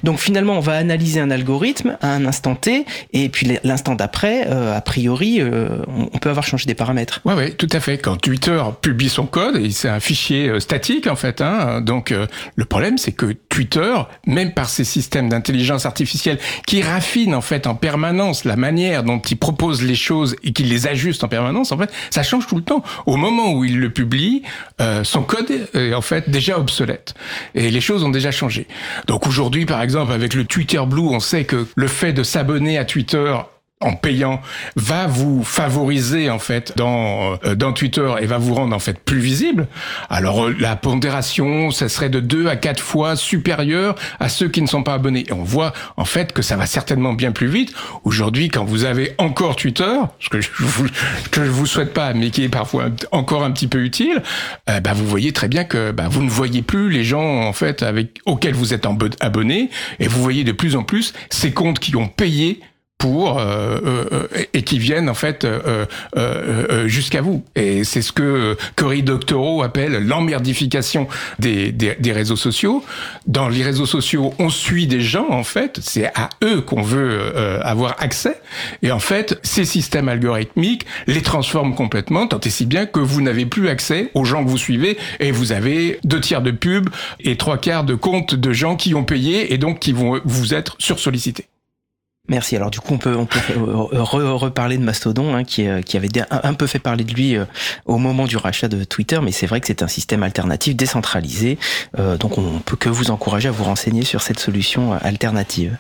Donc finalement on va analyser un algorithme à un instant T, et puis l'instant d'après, euh, a priori, euh, on, peut avoir changé des paramètres. Ouais, ouais, tout à fait. Quand Twitter publie son code, c'est un fichier euh, statique en fait. Hein, donc euh, le problème, c'est que Twitter, même par ses systèmes d'intelligence artificielle qui raffinent en fait en permanence la manière dont il propose les choses et qu'il les ajuste en permanence, en fait, ça change tout le temps. Au moment où il le publie, euh, son code est en fait déjà obsolète et les choses ont déjà changé. Donc aujourd'hui, par exemple, avec le Twitter Blue, on sait que le fait de s'abonner à Twitter en payant va vous favoriser en fait dans euh, dans Twitter et va vous rendre en fait plus visible. Alors euh, la pondération, ça serait de 2 à 4 fois supérieure à ceux qui ne sont pas abonnés. Et on voit en fait que ça va certainement bien plus vite. Aujourd'hui, quand vous avez encore Twitter, ce que je vous que je vous souhaite pas, mais qui est parfois encore un petit peu utile, euh, bah, vous voyez très bien que bah, vous ne voyez plus les gens en fait avec auxquels vous êtes abonné et vous voyez de plus en plus ces comptes qui ont payé pour euh, euh, et qui viennent en fait euh, jusqu'à vous. Et c'est ce que Cory Doctorow appelle l'emmerdification des, des, des réseaux sociaux. Dans les réseaux sociaux, on suit des gens en fait, c'est à eux qu'on veut avoir accès. Et en fait, ces systèmes algorithmiques les transforment complètement, tant et si bien que vous n'avez plus accès aux gens que vous suivez et vous avez deux tiers de pubs et trois quarts de comptes de gens qui ont payé et donc qui vont vous être sursollicités. Merci. Alors du coup, on peut, on peut euh, re- reparler de Mastodon, hein, qui, euh, qui avait un, un peu fait parler de lui euh, au moment du rachat de Twitter, mais c'est vrai que c'est un système alternatif décentralisé, euh, donc on peut que vous encourager à vous renseigner sur cette solution alternative.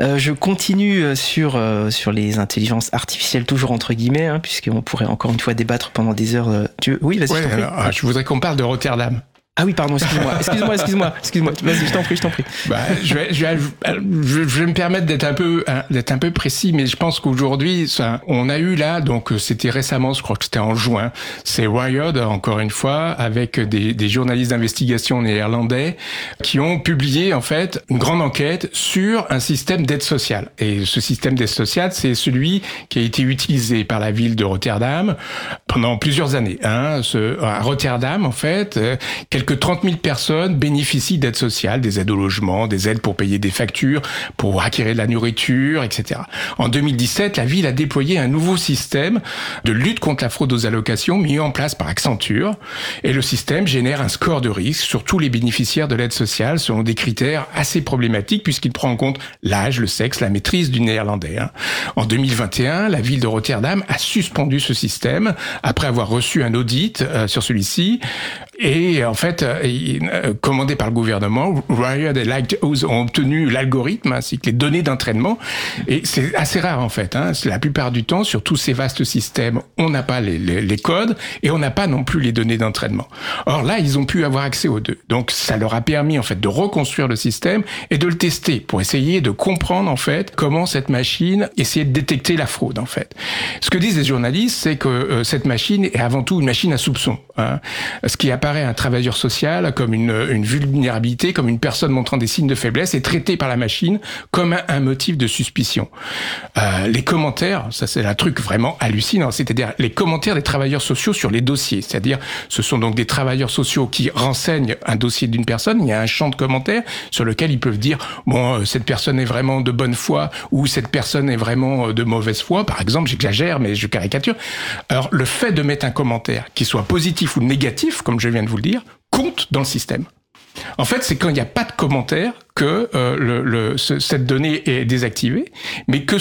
Euh, je continue sur euh, sur les intelligences artificielles, toujours entre guillemets, hein, puisqu'on pourrait encore une fois débattre pendant des heures. tu Oui, vas-y. Ouais, alors, ah, je voudrais qu'on parle de Rotterdam. Ah oui, pardon, excuse-moi, excuse-moi, excuse-moi, excuse-moi. Vas-y, je t'en prie, je t'en prie. Bah, je, vais, je, vais, je- vais me permettre d'être un peu d'être un peu précis, mais je pense qu'aujourd'hui, on a eu là, donc euh, c'était récemment, je crois que c'était en juin, c'est Wired encore une fois, avec des, des journalistes d'investigation néerlandais qui ont publié en fait une grande enquête sur un système d'aide sociale. Et ce système d'aide sociale, c'est celui qui a été utilisé par la ville de Rotterdam pendant plusieurs années. Hein. Ce, à Rotterdam, en fait, euh, quelques 30 000 personnes bénéficient d'aides sociales, des aides au logement, des aides pour payer des factures, pour acquérir de la nourriture, etc. En 2017, la ville a déployé un nouveau système de lutte contre la fraude aux allocations mis en place par Accenture. Et le système génère un score de risque sur tous les bénéficiaires de l'aide sociale selon des critères assez problématiques puisqu'il prend en compte l'âge, le sexe, la maîtrise du néerlandais. hein. En 2021, la ville de Rotterdam a suspendu ce système après avoir reçu un audit euh, sur celui-ci Et en fait, euh, il- euh, commandé par le gouvernement, Wired et Lighthouse ont obtenu l'algorithme ainsi que les données d'entraînement. Et c'est assez rare en fait. Hein. La plupart du temps, sur tous ces vastes systèmes, on n'a pas les, codes et on n'a pas non plus les données d'entraînement. Or là, ils ont pu avoir accès aux deux. Donc ça leur a permis en fait de reconstruire le système et de le tester pour essayer de comprendre en fait comment cette machine essayait de détecter la fraude en fait. Ce que disent les journalistes, c'est que euh, cette machine est avant tout une machine à soupçon. hein. Ce qui apparaît à un travailleur comme une, vulnérabilité, comme une personne montrant des signes de faiblesse, est traité par la machine comme un, un motif de suspicion. Euh, les commentaires, ça c'est un truc vraiment hallucinant, c'est-à-dire les commentaires des travailleurs sociaux sur les dossiers, c'est-à-dire ce sont donc des travailleurs sociaux qui renseignent un dossier d'une personne, il y a un champ de commentaires sur lequel ils peuvent dire bon euh, cette personne est vraiment de bonne foi ou cette personne est vraiment euh, de mauvaise foi, par exemple, j'exagère mais je caricature. Alors le fait de mettre un commentaire qui soit positif ou négatif, comme je viens de vous le dire, compte dans le système. En fait, c'est quand il n'y a pas de commentaire que euh, cette donnée est désactivée, mais que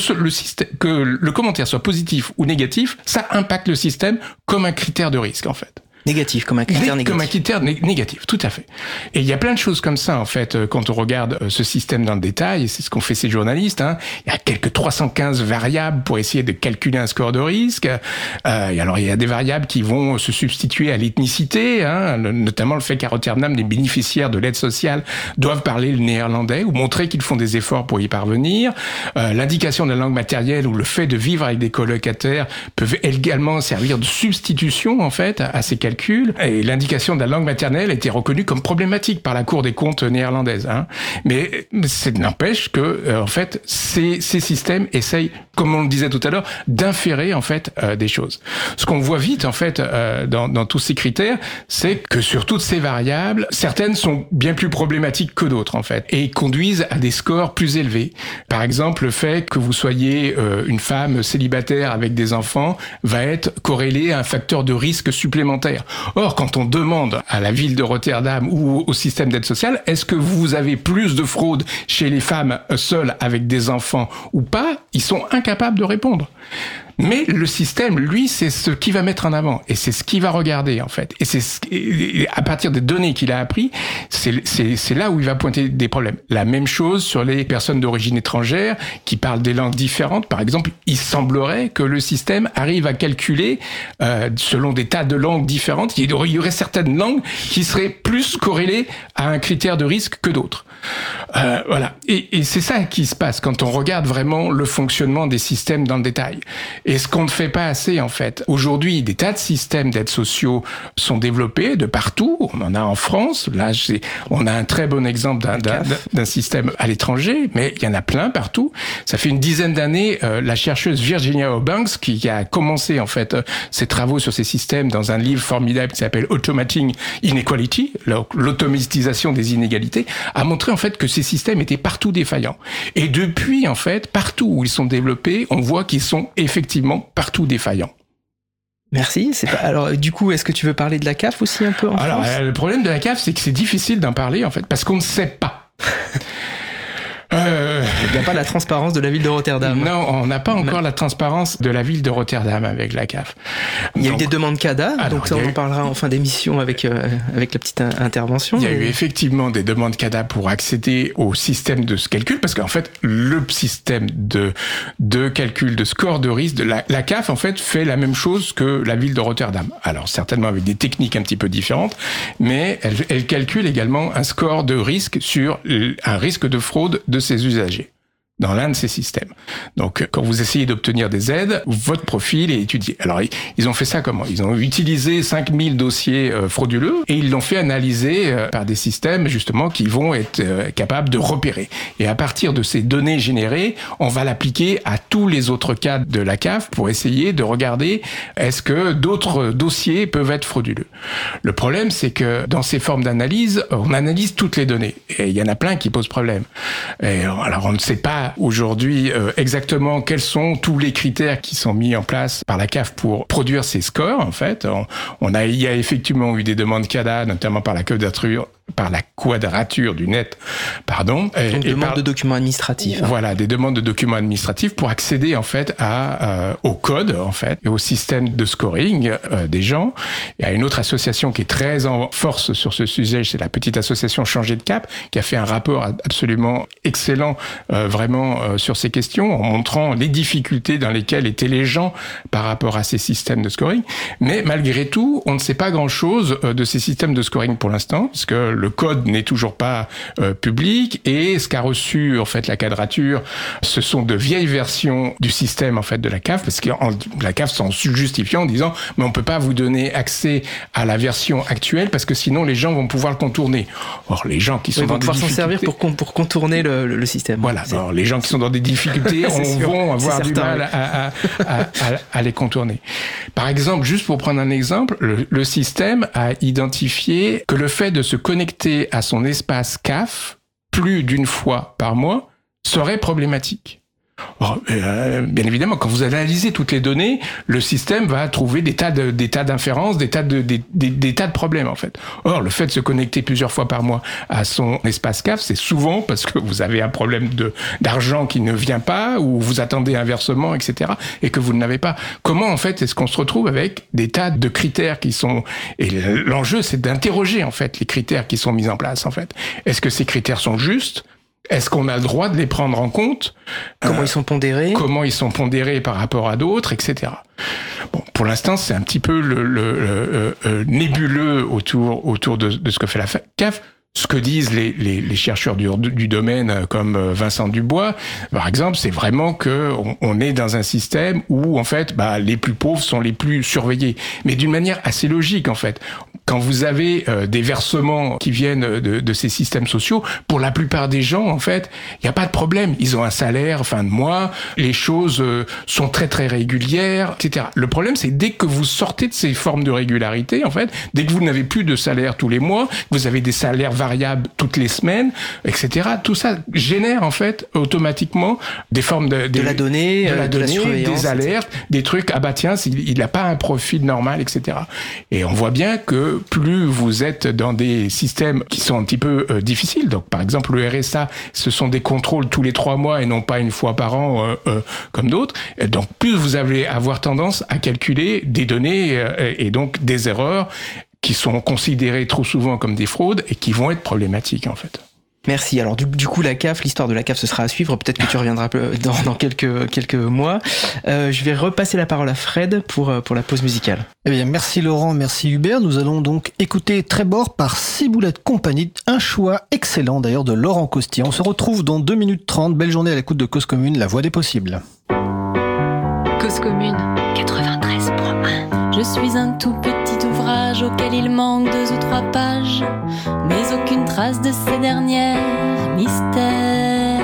le commentaire soit positif ou négatif, ça impacte le système comme un critère de risque, en fait. Négatif, comme un critère Né- négatif. Comme un critère né- négatif, tout à fait. Et il y a plein de choses comme ça, en fait, euh, quand on regarde euh, ce système dans le détail, et c'est ce qu'ont fait ces journalistes. Hein. Il y a quelques 315 variables pour essayer de calculer un score de risque. Euh, et alors, il y a des variables qui vont se substituer à l'ethnicité, hein, notamment le fait qu'à Rotterdam, les bénéficiaires de l'aide sociale doivent parler le néerlandais ou montrer qu'ils font des efforts pour y parvenir. Euh, L'indication de la langue matérielle ou le fait de vivre avec des colocataires peuvent également servir de substitution en fait à, à ces calculs. Et l'indication de la langue maternelle a été reconnue comme problématique par la Cour des comptes néerlandaise. Hein. Mais c'est n'empêche que euh, en fait ces, ces systèmes essayent, comme on le disait tout à l'heure, d'inférer en fait euh, des choses. Ce qu'on voit vite en fait euh, dans, dans tous ces critères, c'est que sur toutes ces variables, certaines sont bien plus problématiques que d'autres en fait et conduisent à des scores plus élevés. Par exemple, le fait que vous soyez euh, une femme célibataire avec des enfants va être corrélé à un facteur de risque supplémentaire. Or, quand on demande à la ville de Rotterdam ou au système d'aide sociale, est-ce que vous avez plus de fraude chez les femmes seules avec des enfants ou pas, ils sont incapables de répondre. Mais le système, lui, c'est ce qu'il va mettre en avant et c'est ce qu'il va regarder en fait. Et c'est ce- à partir des données qu'il a appris, c'est là où il va pointer des problèmes. La même chose sur les personnes d'origine étrangère qui parlent des langues différentes. Par exemple, il semblerait que le système arrive à calculer euh, selon des tas de langues différentes. Il y aurait certaines langues qui seraient plus corrélées à un critère de risque que d'autres. Euh, voilà. Et, et c'est ça qui se passe quand on regarde vraiment le fonctionnement des systèmes dans le détail. Et ce qu'on ne fait pas assez, en fait. Aujourd'hui, des tas de systèmes d'aide sociaux sont développés de partout. On en a en France. Là, on a un très bon exemple d'un- système à l'étranger, mais il y en a plein partout. Ça fait une dizaine d'années, euh, la chercheuse Virginia Eubanks, qui a commencé, en fait, euh, ses travaux sur ces systèmes dans un livre formidable qui s'appelle Automating Inequality, l'automatisation des inégalités, a montré, en fait, que ces systèmes étaient partout défaillants. Et depuis, en fait, partout où ils sont développés, on voit qu'ils sont effectivement partout défaillants. Merci. Pas... Alors, du coup, est-ce que tu veux parler de la CAF aussi un peu en Alors, France? le problème de la CAF, c'est que c'est difficile d'en parler, en fait, parce qu'on ne sait pas. Euh, Il n'y a pas la transparence de la ville de Rotterdam. non, on n'a pas encore la transparence de la ville de Rotterdam avec la CAF. Il y a eu des demandes CADA, Alors, donc ça on en eu- parlera en fin d'émission avec, euh, avec la petite in- intervention. Il y a eu effectivement des demandes CADA pour accéder au système de ce calcul, parce qu'en fait, le système de, de calcul de score de risque de la, la CAF, en fait, fait la même chose que la ville de Rotterdam. Alors, certainement avec des techniques un petit peu différentes, mais elle, elle calcule également un score de risque sur un risque de fraude de ses usagers dans l'un de ces systèmes. Donc, quand vous essayez d'obtenir des aides, votre profil est étudié. Alors, ils- ont fait ça comment? Ils ont utilisé 5000 dossiers euh, frauduleux et ils l'ont fait analyser euh, par des systèmes, justement, qui vont être euh, capables de repérer. Et à partir de ces données générées, on va l'appliquer à tous les autres cas de la CAF pour essayer de regarder est-ce que d'autres dossiers peuvent être frauduleux? Le problème, c'est que dans ces formes d'analyse, on analyse toutes les données. Et il y en a plein qui posent problème. Alors, on ne sait pas aujourd'hui euh, exactement quels sont tous les critères qui sont mis en place par la CAF pour produire ces scores, en fait. On, a, il y a effectivement eu des demandes CADA, notamment par la candidature par la quadrature du net, pardon. et- Donc, et demande par- de documents administratifs. hein. voilà, des demandes de documents administratifs pour accéder en fait à euh, au code en fait et au système de scoring euh, des gens. Il y a une autre association qui est très en force sur ce sujet, c'est la petite association Changer de Cap, qui a fait un rapport absolument excellent euh, vraiment sur ces questions, en montrant les difficultés dans lesquelles étaient les gens par rapport à ces systèmes de scoring. Mais malgré tout, on ne sait pas grand-chose de ces systèmes de scoring pour l'instant, parce que le code n'est toujours pas euh, public et ce qu'a reçu en fait la quadrature, ce sont de vieilles versions du système en fait de la CAF, parce que en- la CAF s'en justifiant en disant mais on peut pas vous donner accès à la version actuelle parce que sinon les gens vont pouvoir le contourner. Or les gens qui sont Ils dans vont des pouvoir s'en servir pour, con- pour contourner le, le- le système. voilà, alors, les gens qui sont dans des difficultés C'est on sûr, vont avoir du certain, mal oui. à, à- à- à- à les contourner. Par exemple, juste pour prendre un exemple, le, le système a identifié que le fait de se connecter à son espace CAF plus d'une fois par mois serait problématique. Or, euh, bien évidemment, quand vous analysez toutes les données, le système va trouver des tas de- des tas d'inférences, des tas de des, tas de problèmes en fait. Or, le fait de se connecter plusieurs fois par mois à son espace CAF, c'est souvent parce que vous avez un problème d'argent qui ne vient pas ou vous attendez un versement, etc. et que vous ne l'avez pas. Comment en fait est-ce qu'on se retrouve avec des tas de critères qui sont et l'enjeu c'est d'interroger en fait les critères qui sont mis en place en fait. Est-ce que ces critères sont justes? Est-ce qu'on a le droit de les prendre en compte? Comment ils sont pondérés? comment ils sont pondérés par rapport à d'autres, etc. Bon, pour l'instant, c'est un petit peu le, le- le- euh, euh, nébuleux autour autour de, de ce que fait la CAF. Ce que disent les, chercheurs du, domaine euh, comme euh, Vincent Dubois, par exemple, c'est vraiment que on, est dans un système où en fait, bah, les plus pauvres sont les plus surveillés, mais d'une manière assez logique en fait. Quand vous avez euh, des versements qui viennent de, ces systèmes sociaux, pour la plupart des gens, en fait, il n'y a pas de problème. Ils ont un salaire fin de mois, les choses sont très très régulières, etc. Le problème, c'est dès que vous sortez de ces formes de régularité, en fait, dès que vous n'avez plus de salaire tous les mois, vous avez des salaires variables toutes les semaines, etc. Tout ça génère en fait automatiquement des formes de, De la donnée, de euh, la de donnée, surveillance, des alertes, des trucs. Ah bah tiens, il n'a pas un profil normal, etc. Et on voit bien que plus vous êtes dans des systèmes qui sont un petit peu euh, difficiles, donc par exemple le RSA, ce sont des contrôles tous les trois mois et non pas une fois par an euh, euh, comme d'autres. Donc plus vous allez avoir tendance à calculer des données euh, et donc des erreurs qui sont considérées trop souvent comme des fraudes et qui vont être problématiques en fait. Merci. Alors du, du coup, la CAF, l'histoire de la CAF, ce sera à suivre. Peut-être que tu reviendras dans, dans quelques, quelques mois. Euh, je vais repasser la parole à Fred pour, euh, pour la pause musicale. Eh bien, merci Laurent, merci Hubert. Nous allons donc écouter Trébor par Ciboulette Compagnie, un choix excellent d'ailleurs de Laurent Costier. On se retrouve dans 2 minutes 30. Belle journée à l'écoute de Cause Commune, la voix des possibles. Cause commune 93.1 Je suis un tout petit auquel il manque deux ou trois pages, mais aucune trace de ces dernières mystères.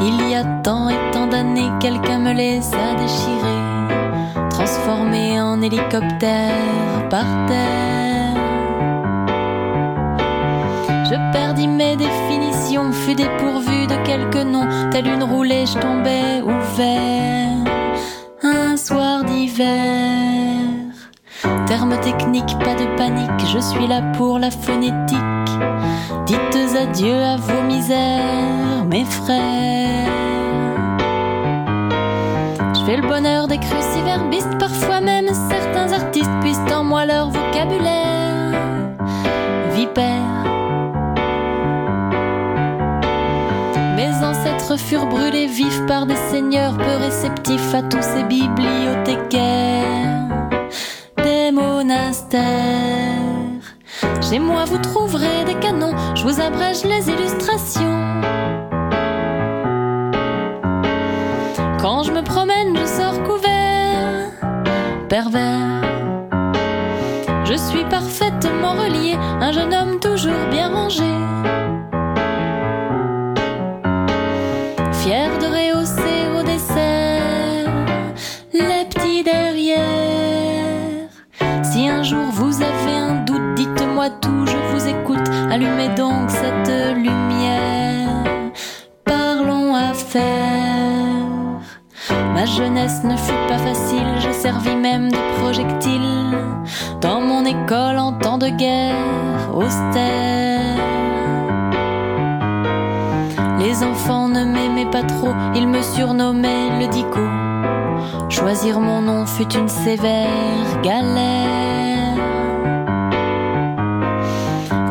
Il y a tant et tant d'années, quelqu'un me les a déchirés, transformés en hélicoptère par terre. Je perdis mes définitions, fus dépourvu de quelques noms, telle une roulée, je tombais ouvert un soir d'hiver. Terme technique, pas de panique, je suis là pour la phonétique. Dites adieu à vos misères, mes frères. Je fais le bonheur des cruciverbistes, parfois même certains artistes puissent en moi leur vocabulaire. Vipère. Mes ancêtres furent brûlés vifs par des seigneurs peu réceptifs à tous ces bibliothécaires Chez moi vous trouverez des canons, je vous abrège les illustrations. Quand je me promène, je sors couvert, pervers. Je suis parfaitement relié, un jeune homme toujours bien rangé. Ne fut pas facile, je servi même de projectile dans mon école en temps de guerre austère. Les enfants ne m'aimaient pas trop, ils me surnommaient le dico. Choisir mon nom fut une sévère galère.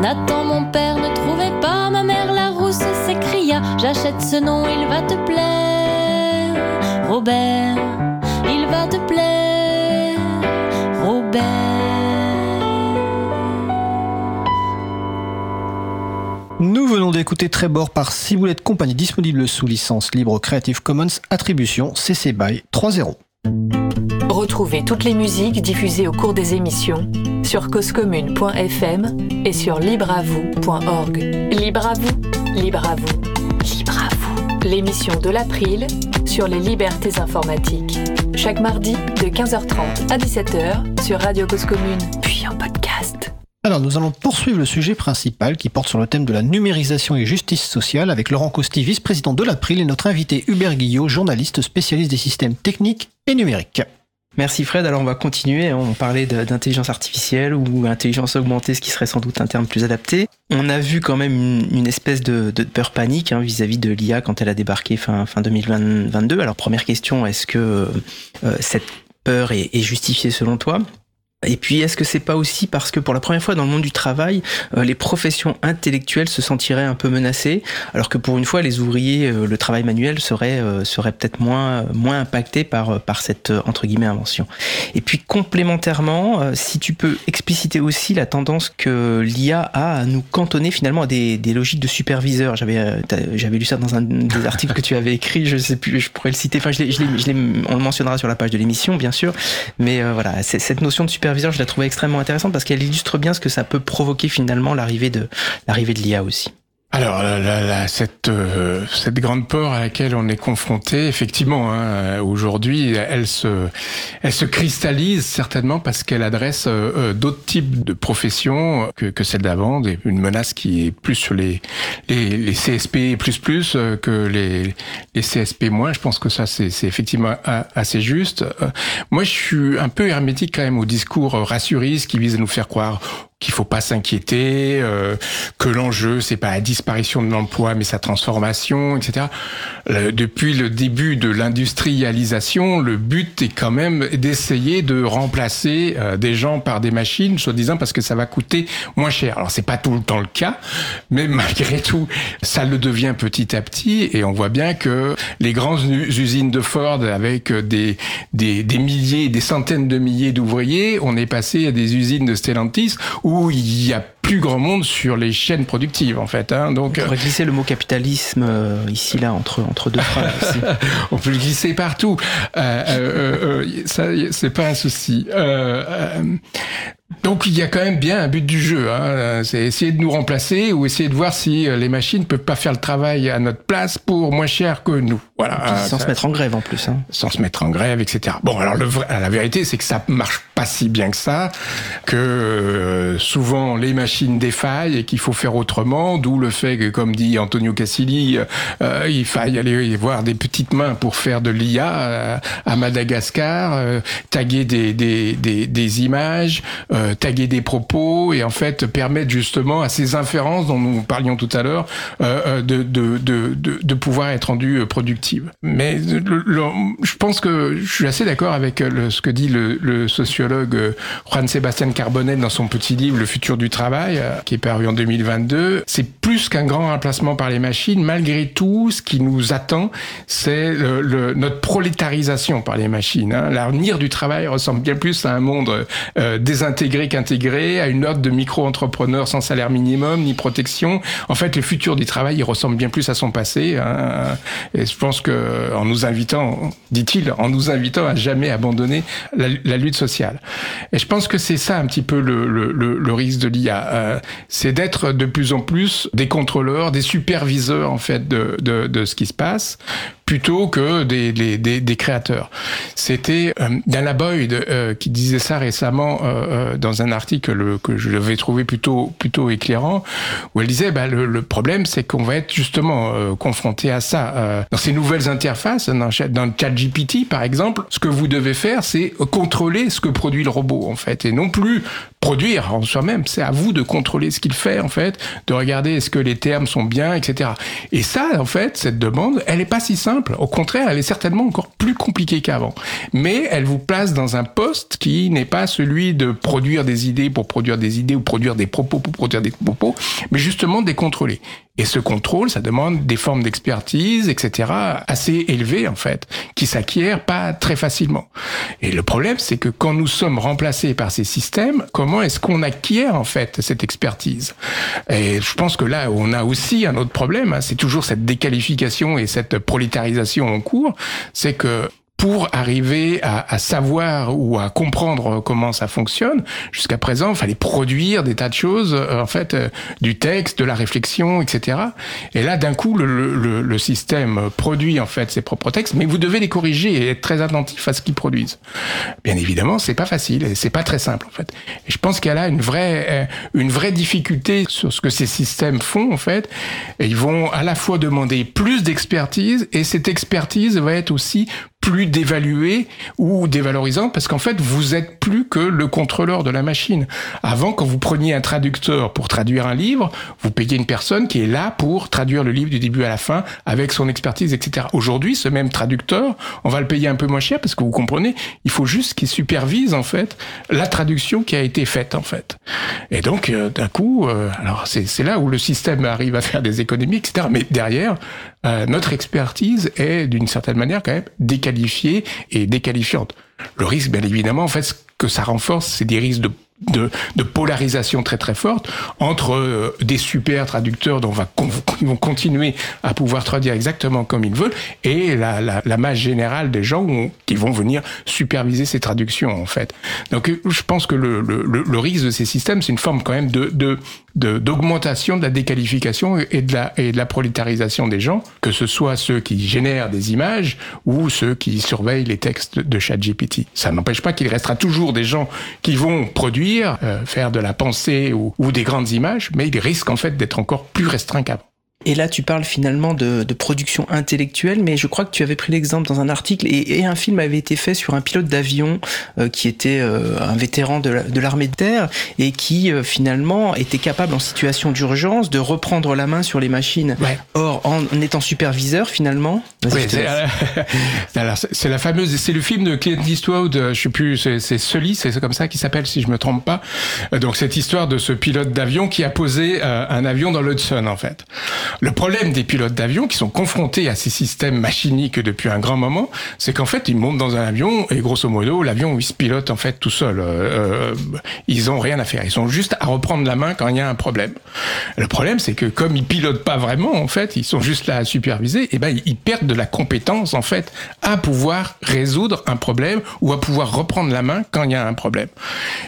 Nathan, mon père, ne trouvait pas ma mère la rousse s'écria J'achète ce nom, il va te plaire. Robert, il va te plaire. Robert. Nous venons d'écouter Trébor par Ciboulette Compagnie disponible sous licence libre Creative Commons Attribution CC BY 3.0. Retrouvez toutes les musiques diffusées au cours des émissions sur causecommune.fm et sur libreavoue.org. Libre à vous, libre à vous, libre à vous. L'émission de l'April sur les libertés informatiques. Chaque mardi de 15h30 à 17h sur Radio Cause Commune, puis en podcast. Alors nous allons poursuivre le sujet principal qui porte sur le thème de la numérisation et justice sociale avec Laurent Costi, vice-président de l'April et notre invité Hubert Guillot, journaliste spécialiste des systèmes techniques et numériques. Merci Fred. Alors on va continuer. On parlait d'intelligence artificielle ou intelligence augmentée, ce qui serait sans doute un terme plus adapté. On a vu quand même une, espèce de, peur panique hein, vis-à-vis de l'IA quand elle a débarqué fin, fin 2022. Alors première question, est-ce que euh, cette peur est justifiée selon toi? Et puis, est-ce que c'est pas aussi parce que pour la première fois dans le monde du travail, euh, les professions intellectuelles se sentiraient un peu menacées, alors que pour une fois, les ouvriers, euh, le travail manuel serait euh, serait peut-être moins moins impacté par euh, par cette euh, entre guillemets invention. Et puis complémentairement, euh, si tu peux expliciter aussi la tendance que l'IA a à nous cantonner finalement à des, des logiques de superviseur. J'avais j'avais lu ça dans un des articles que tu avais écrit, je sais plus, je pourrais le citer. Enfin, je l'ai, je l'ai- on le mentionnera sur la page de l'émission, bien sûr. Mais voilà, cette notion de superviseur, je la trouvais extrêmement intéressante parce qu'elle illustre bien ce que ça peut provoquer finalement l'arrivée de l'arrivée de l'IA aussi. Alors, la- la- la- cette, euh, cette grande peur à laquelle on est confronté, effectivement, hein, euh, aujourd'hui, elle se, elle se cristallise certainement parce qu'elle adresse euh, euh, d'autres types de professions que, que celle d'avant, une menace qui est plus sur les, les, les CSP plus plus euh, que les, les CSP moins. Je pense que ça, c'est c'est effectivement assez juste. Moi, je suis un peu hermétique quand même au discours rassuriste qui vise à nous faire croire qu'il faut pas s'inquiéter, euh, que l'enjeu c'est pas la disparition de l'emploi mais sa transformation, etc. Depuis le début de l'industrialisation, le but est quand même d'essayer de remplacer euh, des gens par des machines, soi-disant parce que ça va coûter moins cher. Alors c'est pas tout le temps le cas, mais malgré tout, ça le devient petit à petit et on voit bien que les grandes usines de Ford avec euh, des des, des milliers, des centaines de milliers d'ouvriers, on est passé à des usines de Stellantis il y a plus grand monde sur les chaînes productives en fait. Hein. Donc On pourrait glisser le mot capitalisme euh, ici là entre entre deux phrases. on peut le glisser partout. Euh, euh, euh, ça, c'est pas un souci. Euh, euh, donc il y a quand même bien un but du jeu. Hein. C'est essayer de nous remplacer ou essayer de voir si euh, les machines peuvent pas faire le travail à notre place pour moins cher que nous. Voilà. Sans Ça- se mettre en grève en plus. Hein. sans se mettre en grève, etc. Bon, alors le vrai, la vérité, c'est que ça marche pas si bien que ça, que euh, souvent les machines défaillent et qu'il faut faire autrement, d'où le fait que, comme dit Antonio Cassilli, euh, il faille aller voir des petites mains pour faire de l'IA euh, à Madagascar, euh, taguer des, des, des, des images, euh, taguer des propos et en fait permettre justement à ces inférences dont nous parlions tout à l'heure euh, euh, de, de, de, de, pouvoir être rendues euh, productives. Mais je pense que je suis assez d'accord avec euh, ce que dit le, sociologue euh, Juan Sebastián Carbonell dans son petit livre Le futur du travail, euh, qui est paru en 2022. C'est plus qu'un grand remplacement par les machines. Malgré tout, ce qui nous attend, c'est notre prolétarisation par les machines. hein. L'avenir du travail ressemble bien plus à un monde euh, désintégré qu'intégré, à une ordre de micro-entrepreneurs sans salaire minimum ni protection. En fait, le futur du travail, il ressemble bien plus à son passé. hein. Et je pense que en nous invitant, dit-il, en nous invitant à jamais abandonner la, lutte sociale. Et je pense que c'est ça un petit peu le, le, le, le risque de l'IA, euh, c'est d'être de plus en plus des contrôleurs, des superviseurs en fait de, de, de ce qui se passe plutôt que des, des, des, des créateurs. C'était euh, Dana Boyd euh, qui disait ça récemment euh, euh, dans un article que je vais trouver plutôt plutôt éclairant, où elle disait bah, le, le problème c'est qu'on va être justement euh, confronté à ça Euh, dans ces nouvelles interfaces, dans, dans le ChatGPT par exemple, ce que vous devez faire c'est contrôler ce que produit le robot en fait, et non plus produire en soi-même. C'est à vous de contrôler ce qu'il fait en fait, de regarder est-ce que les termes sont bien, etc. Et ça, en fait, cette demande, elle est pas si simple. Au contraire, elle est certainement encore plus compliquée qu'avant. Mais elle vous place dans un poste qui n'est pas celui de produire des idées pour produire des idées ou produire des propos pour produire des propos, mais justement de les contrôler. Et ce contrôle, ça demande des formes d'expertise, etc., assez élevées, en fait, qui s'acquièrent pas très facilement. Et le problème, c'est que quand nous sommes remplacés par ces systèmes, comment est-ce qu'on acquiert, en fait, cette expertise? Et je pense que là, on a aussi un autre problème, hein, c'est toujours cette déqualification et cette prolétarisation en cours, c'est que pour arriver à, à savoir ou à comprendre comment ça fonctionne, jusqu'à présent, il fallait produire des tas de choses, euh, en fait, euh, du texte, de la réflexion, etc. Et là, d'un coup, le, le, le système produit en fait ses propres textes, mais vous devez les corriger et être très attentif à ce qu'ils produisent. Bien évidemment, c'est pas facile et c'est pas très simple en fait. Et je pense qu'il y a là une vraie, euh, une vraie difficulté sur ce que ces systèmes font en fait. Et ils vont à la fois demander plus d'expertise et cette expertise va être aussi plus dévaluée ou dévalorisante parce qu'en fait vous êtes plus que le contrôleur de la machine. Avant quand vous preniez un traducteur pour traduire un livre, vous payez une personne qui est là pour traduire le livre du début à la fin avec son expertise, etc. Aujourd'hui, ce même traducteur, on va le payer un peu moins cher parce que vous comprenez, il faut juste qu'il supervise en fait la traduction qui a été faite en fait. Et donc euh, d'un coup, euh, alors c'est là où le système arrive à faire des économies, etc. Mais derrière, euh, notre expertise est d'une certaine manière quand même déqualifiée et déqualifiante. Le risque, bien évidemment, en fait, ce que ça renforce, c'est des risques de de, de polarisation très très forte entre euh, des super traducteurs dont on va con- vont continuer à pouvoir traduire exactement comme ils veulent et la, la, la masse générale des gens qui vont venir superviser ces traductions en fait. Donc euh, je pense que le, le, le, risque de ces systèmes c'est une forme quand même de de- d'augmentation de, la déqualification et de la, et de la prolétarisation des gens, que ce soit ceux qui génèrent des images ou ceux qui surveillent les textes de ChatGPT. Ça n'empêche pas qu'il restera toujours des gens qui vont produire, euh, faire de la pensée ou, ou des grandes images, mais ils risquent en fait d'être encore plus restreints qu'avant. Et là, tu parles finalement de, de production intellectuelle, mais je crois que tu avais pris l'exemple dans un article et, et un film avait été fait sur un pilote d'avion euh, qui était euh, un vétéran de la- de l'armée de terre et qui euh, finalement était capable en situation d'urgence de reprendre la main sur les machines. Ouais. Or, en, en étant superviseur finalement, Oui, te c'est la fameuse, c'est le film de Clint Eastwood, euh, je sais plus, c'est Sully, c'est comme ça qu'il s'appelle si je me trompe pas. Euh, Donc cette histoire de ce pilote d'avion qui a posé euh, un avion dans l'Hudson en fait. Le problème des pilotes d'avion qui sont confrontés à ces systèmes machiniques depuis un grand moment, c'est qu'en fait ils montent dans un avion et grosso modo l'avion il se pilote en fait tout seul. Euh, euh, ils ont rien à faire, ils sont juste à reprendre la main quand il y a un problème. Le problème c'est que comme ils pilotent pas vraiment en fait, ils sont juste là à superviser, et ben ils- perdent de la compétence en fait à pouvoir résoudre un problème ou à pouvoir reprendre la main quand il y a un problème.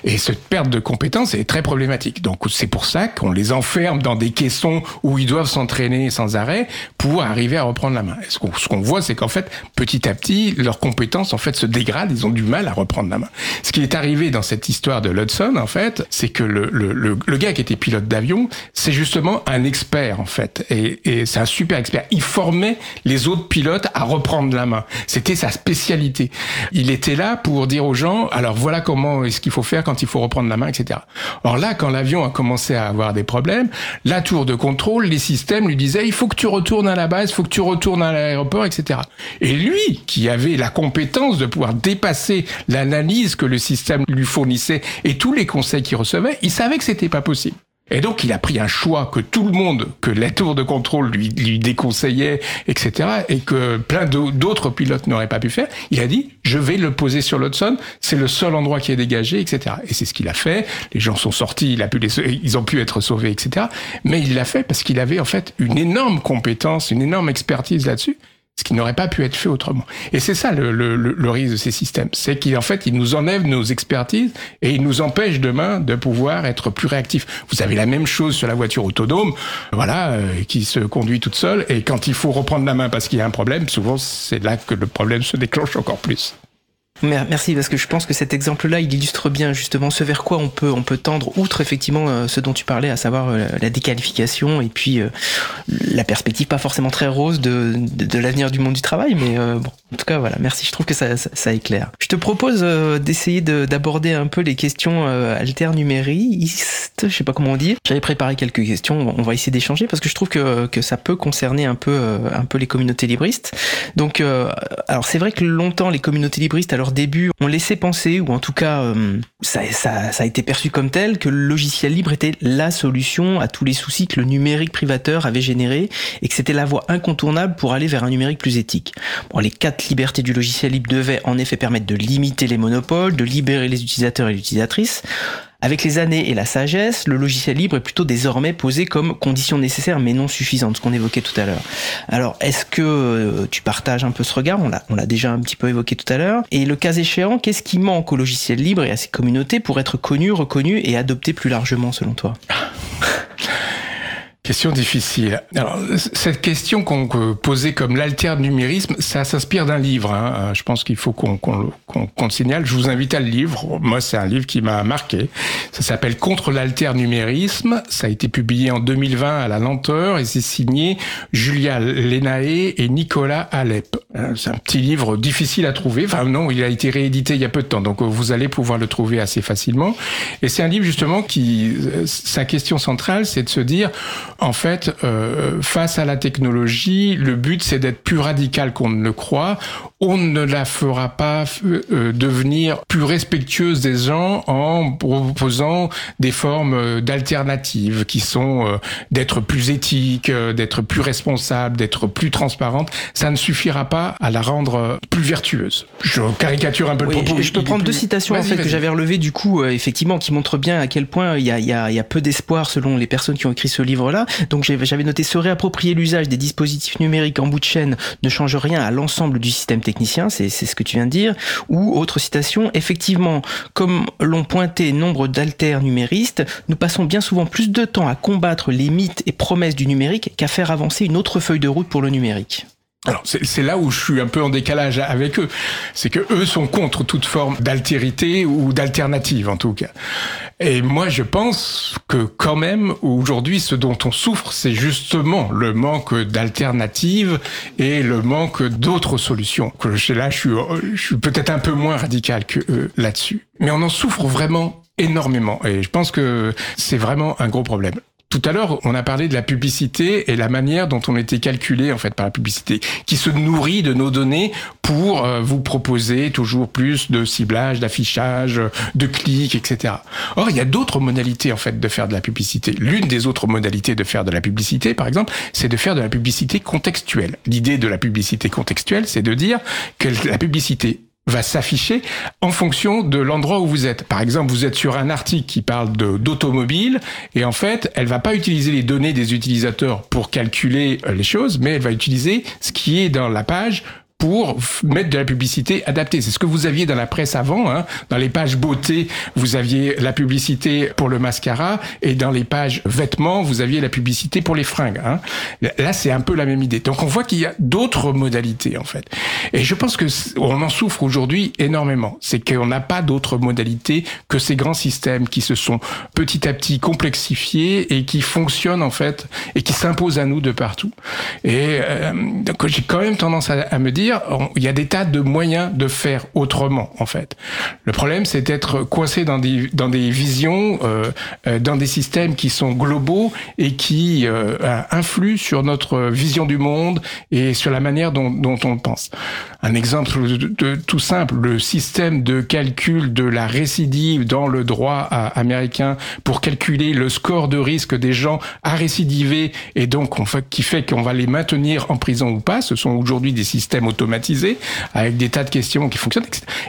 Et cette perte de compétence est très problématique. Donc c'est pour ça qu'on les enferme dans des caissons où ils doivent s'entraîner sans arrêt pour arriver à reprendre la main. Et ce qu'on ce qu'on voit, c'est qu'en fait, petit à petit, leurs compétences en fait se dégradent. Ils ont du mal à reprendre la main. Ce qui est arrivé dans cette histoire de l'Hudson, en fait, c'est que le, le, le, le gars qui était pilote d'avion, c'est justement un expert en fait, et, et c'est un super expert. Il formait les autres pilotes à reprendre la main. C'était sa spécialité. Il était là pour dire aux gens, alors voilà comment est-ce qu'il faut faire quand il faut reprendre la main, etc. Or là, quand l'avion a commencé à avoir des problèmes, la tour de contrôle, les systèmes lui disaient, il faut que tu retournes à la base, il faut que tu retournes à l'aéroport, etc. Et lui, qui avait la compétence de pouvoir dépasser l'analyse que le système lui fournissait et tous les conseils qu'il recevait, il savait que c'était pas possible. Et donc, il a pris un choix que tout le monde, que la tour de contrôle lui, lui déconseillait, etc., et que plein d'au- d'autres pilotes n'auraient pas pu faire. Il a dit, je vais le poser sur l'Hudson, c'est le seul endroit qui est dégagé, etc. Et c'est ce qu'il a fait. Les gens sont sortis, il a pu les, ils ont pu être sauvés, etc. Mais il l'a fait parce qu'il avait, en fait, une énorme compétence, une énorme expertise là-dessus. Ce qui n'aurait pas pu être fait autrement. Et c'est ça le, le, le, risque de ces systèmes, c'est qu'en fait, ils nous enlèvent nos expertises et ils nous empêchent demain de pouvoir être plus réactifs. Vous avez la même chose sur la voiture autonome, voilà, euh, qui se conduit toute seule, et quand il faut reprendre la main parce qu'il y a un problème, souvent c'est là que le problème se déclenche encore plus. Mer- Merci parce que je pense que cet exemple-là, il illustre bien justement ce vers quoi on peut on peut tendre outre effectivement euh, ce dont tu parlais, à savoir euh, la déqualification et puis euh, la perspective pas forcément très rose de de, l'avenir du monde du travail, mais bon, en tout cas voilà, merci. Je trouve que ça ça, ça éclaire. Je te propose d'essayer de- d'aborder un peu les questions alternuméristes, je sais pas comment on dit. J'avais préparé quelques questions, on va essayer d'échanger parce que je trouve que que ça peut concerner un peu un peu les communautés libristes. Donc, alors c'est vrai que longtemps les communautés libristes à leur début ont laissé penser, ou en tout cas euh, ça, ça, ça a été perçu comme tel, que le logiciel libre était la solution à tous les soucis que le numérique privateur avait généré et que c'était la voie incontournable pour aller vers un numérique plus éthique. Les quatre libertés du logiciel libre devaient en effet permettre de limiter les monopoles, de libérer les utilisateurs et les utilisatrices. Avec les années et la sagesse, le logiciel libre est plutôt désormais posé comme condition nécessaire mais non suffisante, ce qu'on évoquait tout à l'heure. Alors, est-ce que euh, tu partages un peu ce regard? On l'a, on l'a déjà un petit peu évoqué tout à l'heure. Et le cas échéant, qu'est-ce qui manque au logiciel libre et à ses communautés pour être connu, reconnu et adopté plus largement selon toi? Question difficile. Alors, cette question qu'on que posait comme l'alternumérisme, ça s'inspire d'un livre. hein. Euh, Je pense qu'il faut qu'on qu'on- qu'on le signale. Je vous invite à le livre. Moi, c'est un livre qui m'a marqué. Ça s'appelle Contre l'alternumérisme. Ça a été publié en 2020 à la lenteur et c'est signé Julia Lenae et Nicolas Alep. Euh, C'est un petit livre difficile à trouver. Enfin, non, il a été réédité il y a peu de temps, donc euh, vous allez pouvoir le trouver assez facilement. Et c'est un livre justement qui, sa question centrale, c'est de se dire, en fait, euh, face à la technologie, le but c'est d'être plus radical qu'on ne le croit. On ne la fera pas euh, devenir plus respectueuse des gens en proposant des formes euh, d'alternatives qui sont euh, d'être plus éthique, euh, d'être plus responsable, d'être plus transparente. Ça ne suffira pas à la rendre euh, plus vertueuse. Je caricature un peu Oui, le propos. je, je peux prendre deux citations en fait que j'avais relevées du coup euh, effectivement qui montrent bien à quel point il y a, y a, il y a peu d'espoir selon les personnes qui ont écrit ce livre-là. Donc j'avais noté se réapproprier l'usage des dispositifs numériques en bout de chaîne ne change rien à l'ensemble du système technicien, c'est ce que tu viens de dire. Ou autre citation, effectivement, comme l'ont pointé nombre d'alters numéristes, nous passons bien souvent plus de temps à combattre les mythes et promesses du numérique qu'à faire avancer une autre feuille de route pour le numérique. Alors c'est là où je suis un peu en décalage avec eux, c'est que eux sont contre toute forme d'altérité ou d'alternative en tout cas. Et moi je pense que quand même aujourd'hui ce dont on souffre c'est justement le manque d'alternatives et le manque d'autres solutions. Que là je suis, je suis peut-être un peu moins radical que eux là-dessus, mais on en souffre vraiment énormément et je pense que c'est vraiment un gros problème. Tout à l'heure, on a parlé de la publicité et la manière dont on était calculé en fait par la publicité, qui se nourrit de nos données pour euh, vous proposer toujours plus de ciblage, d'affichage, de clics, etc. Or, il y a d'autres modalités en fait de faire de la publicité. L'une des autres modalités de faire de la publicité, par exemple, c'est de faire de la publicité contextuelle. L'idée de la publicité contextuelle, c'est de dire que la publicité va s'afficher en fonction de l'endroit où vous êtes. Par exemple, vous êtes sur un article qui parle d'automobile et en fait, elle va pas utiliser les données des utilisateurs pour calculer euh, les choses, mais elle va utiliser ce qui est dans la page pour mettre de la publicité adaptée. C'est ce que vous aviez dans la presse avant. Hein. Dans les pages beauté, vous aviez la publicité pour le mascara et dans les pages vêtements, vous aviez la publicité pour les fringues. Hein. Là, c'est un peu la même idée. Donc, on voit qu'il y a d'autres modalités en fait. Et je pense que on en souffre aujourd'hui énormément. C'est qu'on n'a pas d'autres modalités que ces grands systèmes qui se sont petit à petit complexifiés et qui fonctionnent en fait et qui s'imposent à nous de partout. Et euh, donc j'ai quand même tendance à, à me dire, il y a des tas de moyens de faire autrement en fait. Le problème, c'est d'être coincé dans des visions, euh, euh, dans des systèmes qui sont globaux et qui euh, influent sur notre vision du monde et sur la manière dont, on pense. Un exemple tout simple, le système de calcul de la récidive dans le droit américain pour calculer le score de risque des gens à récidiver et donc qui fait qu'on va les maintenir en prison ou pas. Ce sont aujourd'hui des systèmes automatisé avec des tas de questions qui fonctionnent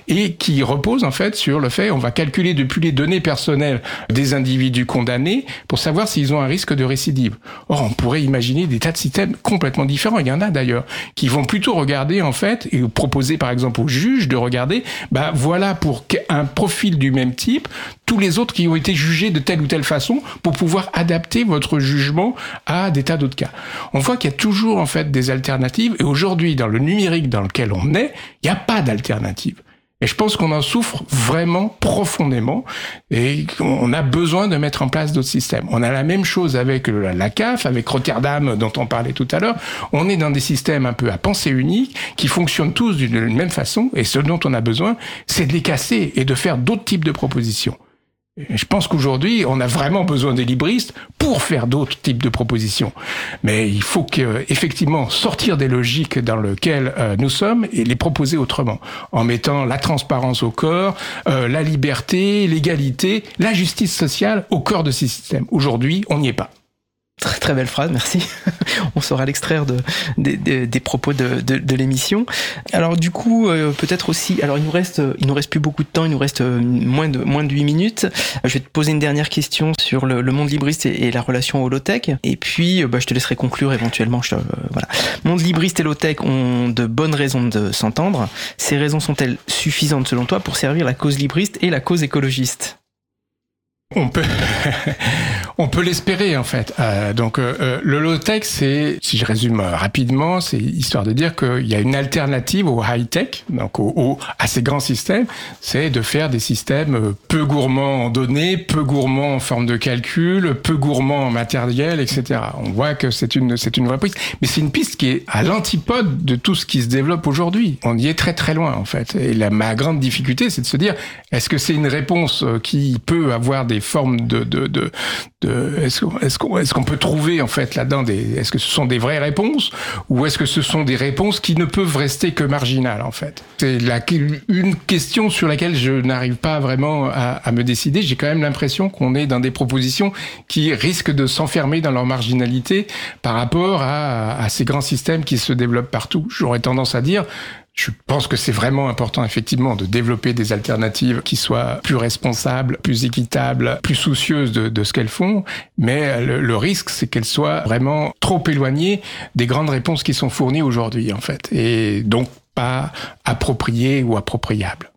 et qui repose en fait sur le fait on va calculer depuis les données personnelles des individus condamnés pour savoir s'ils ont un risque de récidive. Or, on pourrait imaginer des tas de systèmes complètement différents. Il y en a d'ailleurs qui vont plutôt regarder en fait et proposer par exemple aux juges de regarder, bah voilà pour un profil du même type tous les autres qui ont été jugés de telle ou telle façon pour pouvoir adapter votre jugement à des tas d'autres cas. On voit qu'il y a toujours en fait des alternatives et aujourd'hui dans le numérique dans lequel on est, il n'y a pas d'alternative. Et je pense qu'on en souffre vraiment profondément et on a besoin de mettre en place d'autres systèmes. On a la même chose avec la CAF, avec Rotterdam dont on parlait tout à l'heure. On est dans des systèmes un peu à pensée unique qui fonctionnent tous d'une même façon et ce dont on a besoin, c'est de les casser et de faire d'autres types de propositions. Je pense qu'aujourd'hui, on a vraiment besoin des libristes pour faire d'autres types de propositions. Mais il faut que, effectivement, sortir des logiques dans lesquelles euh, nous sommes et les proposer autrement, en mettant la transparence au corps, euh, la liberté, l'égalité, la justice sociale au cœur de ces systèmes. Aujourd'hui, on n'y est pas. Très très belle phrase, merci. On saura l'extraire de, des- propos de, de, l'émission. Alors du coup, euh, peut-être aussi. Alors il nous reste, il nous reste plus beaucoup de temps. Il nous reste euh, moins de moins de 8 minutes. Je vais te poser une dernière question sur le, le monde libriste et, la relation holotech. Et puis, euh, bah, je te laisserai conclure éventuellement. Je euh, voilà. Monde libriste et holotech ont de bonnes raisons de s'entendre. Ces raisons sont-elles suffisantes selon toi pour servir la cause libriste et la cause écologiste? On peut, on peut l'espérer en fait. Euh, donc euh, euh, le low tech, c'est, si je résume rapidement, c'est histoire de dire qu'il y a une alternative au high tech, donc au, au- à ces grands systèmes, c'est de faire des systèmes peu gourmands en données, peu gourmands en forme de calcul, peu gourmands en matériel, etc. On voit que c'est une, c'est une vraie piste, mais c'est une piste qui est à l'antipode de tout ce qui se développe aujourd'hui. On y est très très loin en fait. Et la, ma grande difficulté, c'est de se dire, est-ce que c'est une réponse qui peut avoir des formes de, de, de, est-ce qu'on est-ce qu'on est-ce qu'on peut trouver en fait là-dedans des, est-ce que ce sont des vraies réponses ou est-ce que ce sont des réponses qui ne peuvent rester que marginales en fait? C'est une question sur laquelle je n'arrive pas vraiment à, me décider. J'ai quand même l'impression qu'on est dans des propositions qui risquent de s'enfermer dans leur marginalité par rapport à ces grands systèmes qui se développent partout. J'aurais tendance à dire je pense que c'est vraiment important, effectivement, de développer des alternatives qui soient plus responsables, plus équitables, plus soucieuses de, ce qu'elles font. Mais le, le risque, c'est qu'elles soient vraiment trop éloignées des grandes réponses qui sont fournies aujourd'hui, en fait. Et donc pas appropriées ou appropriables.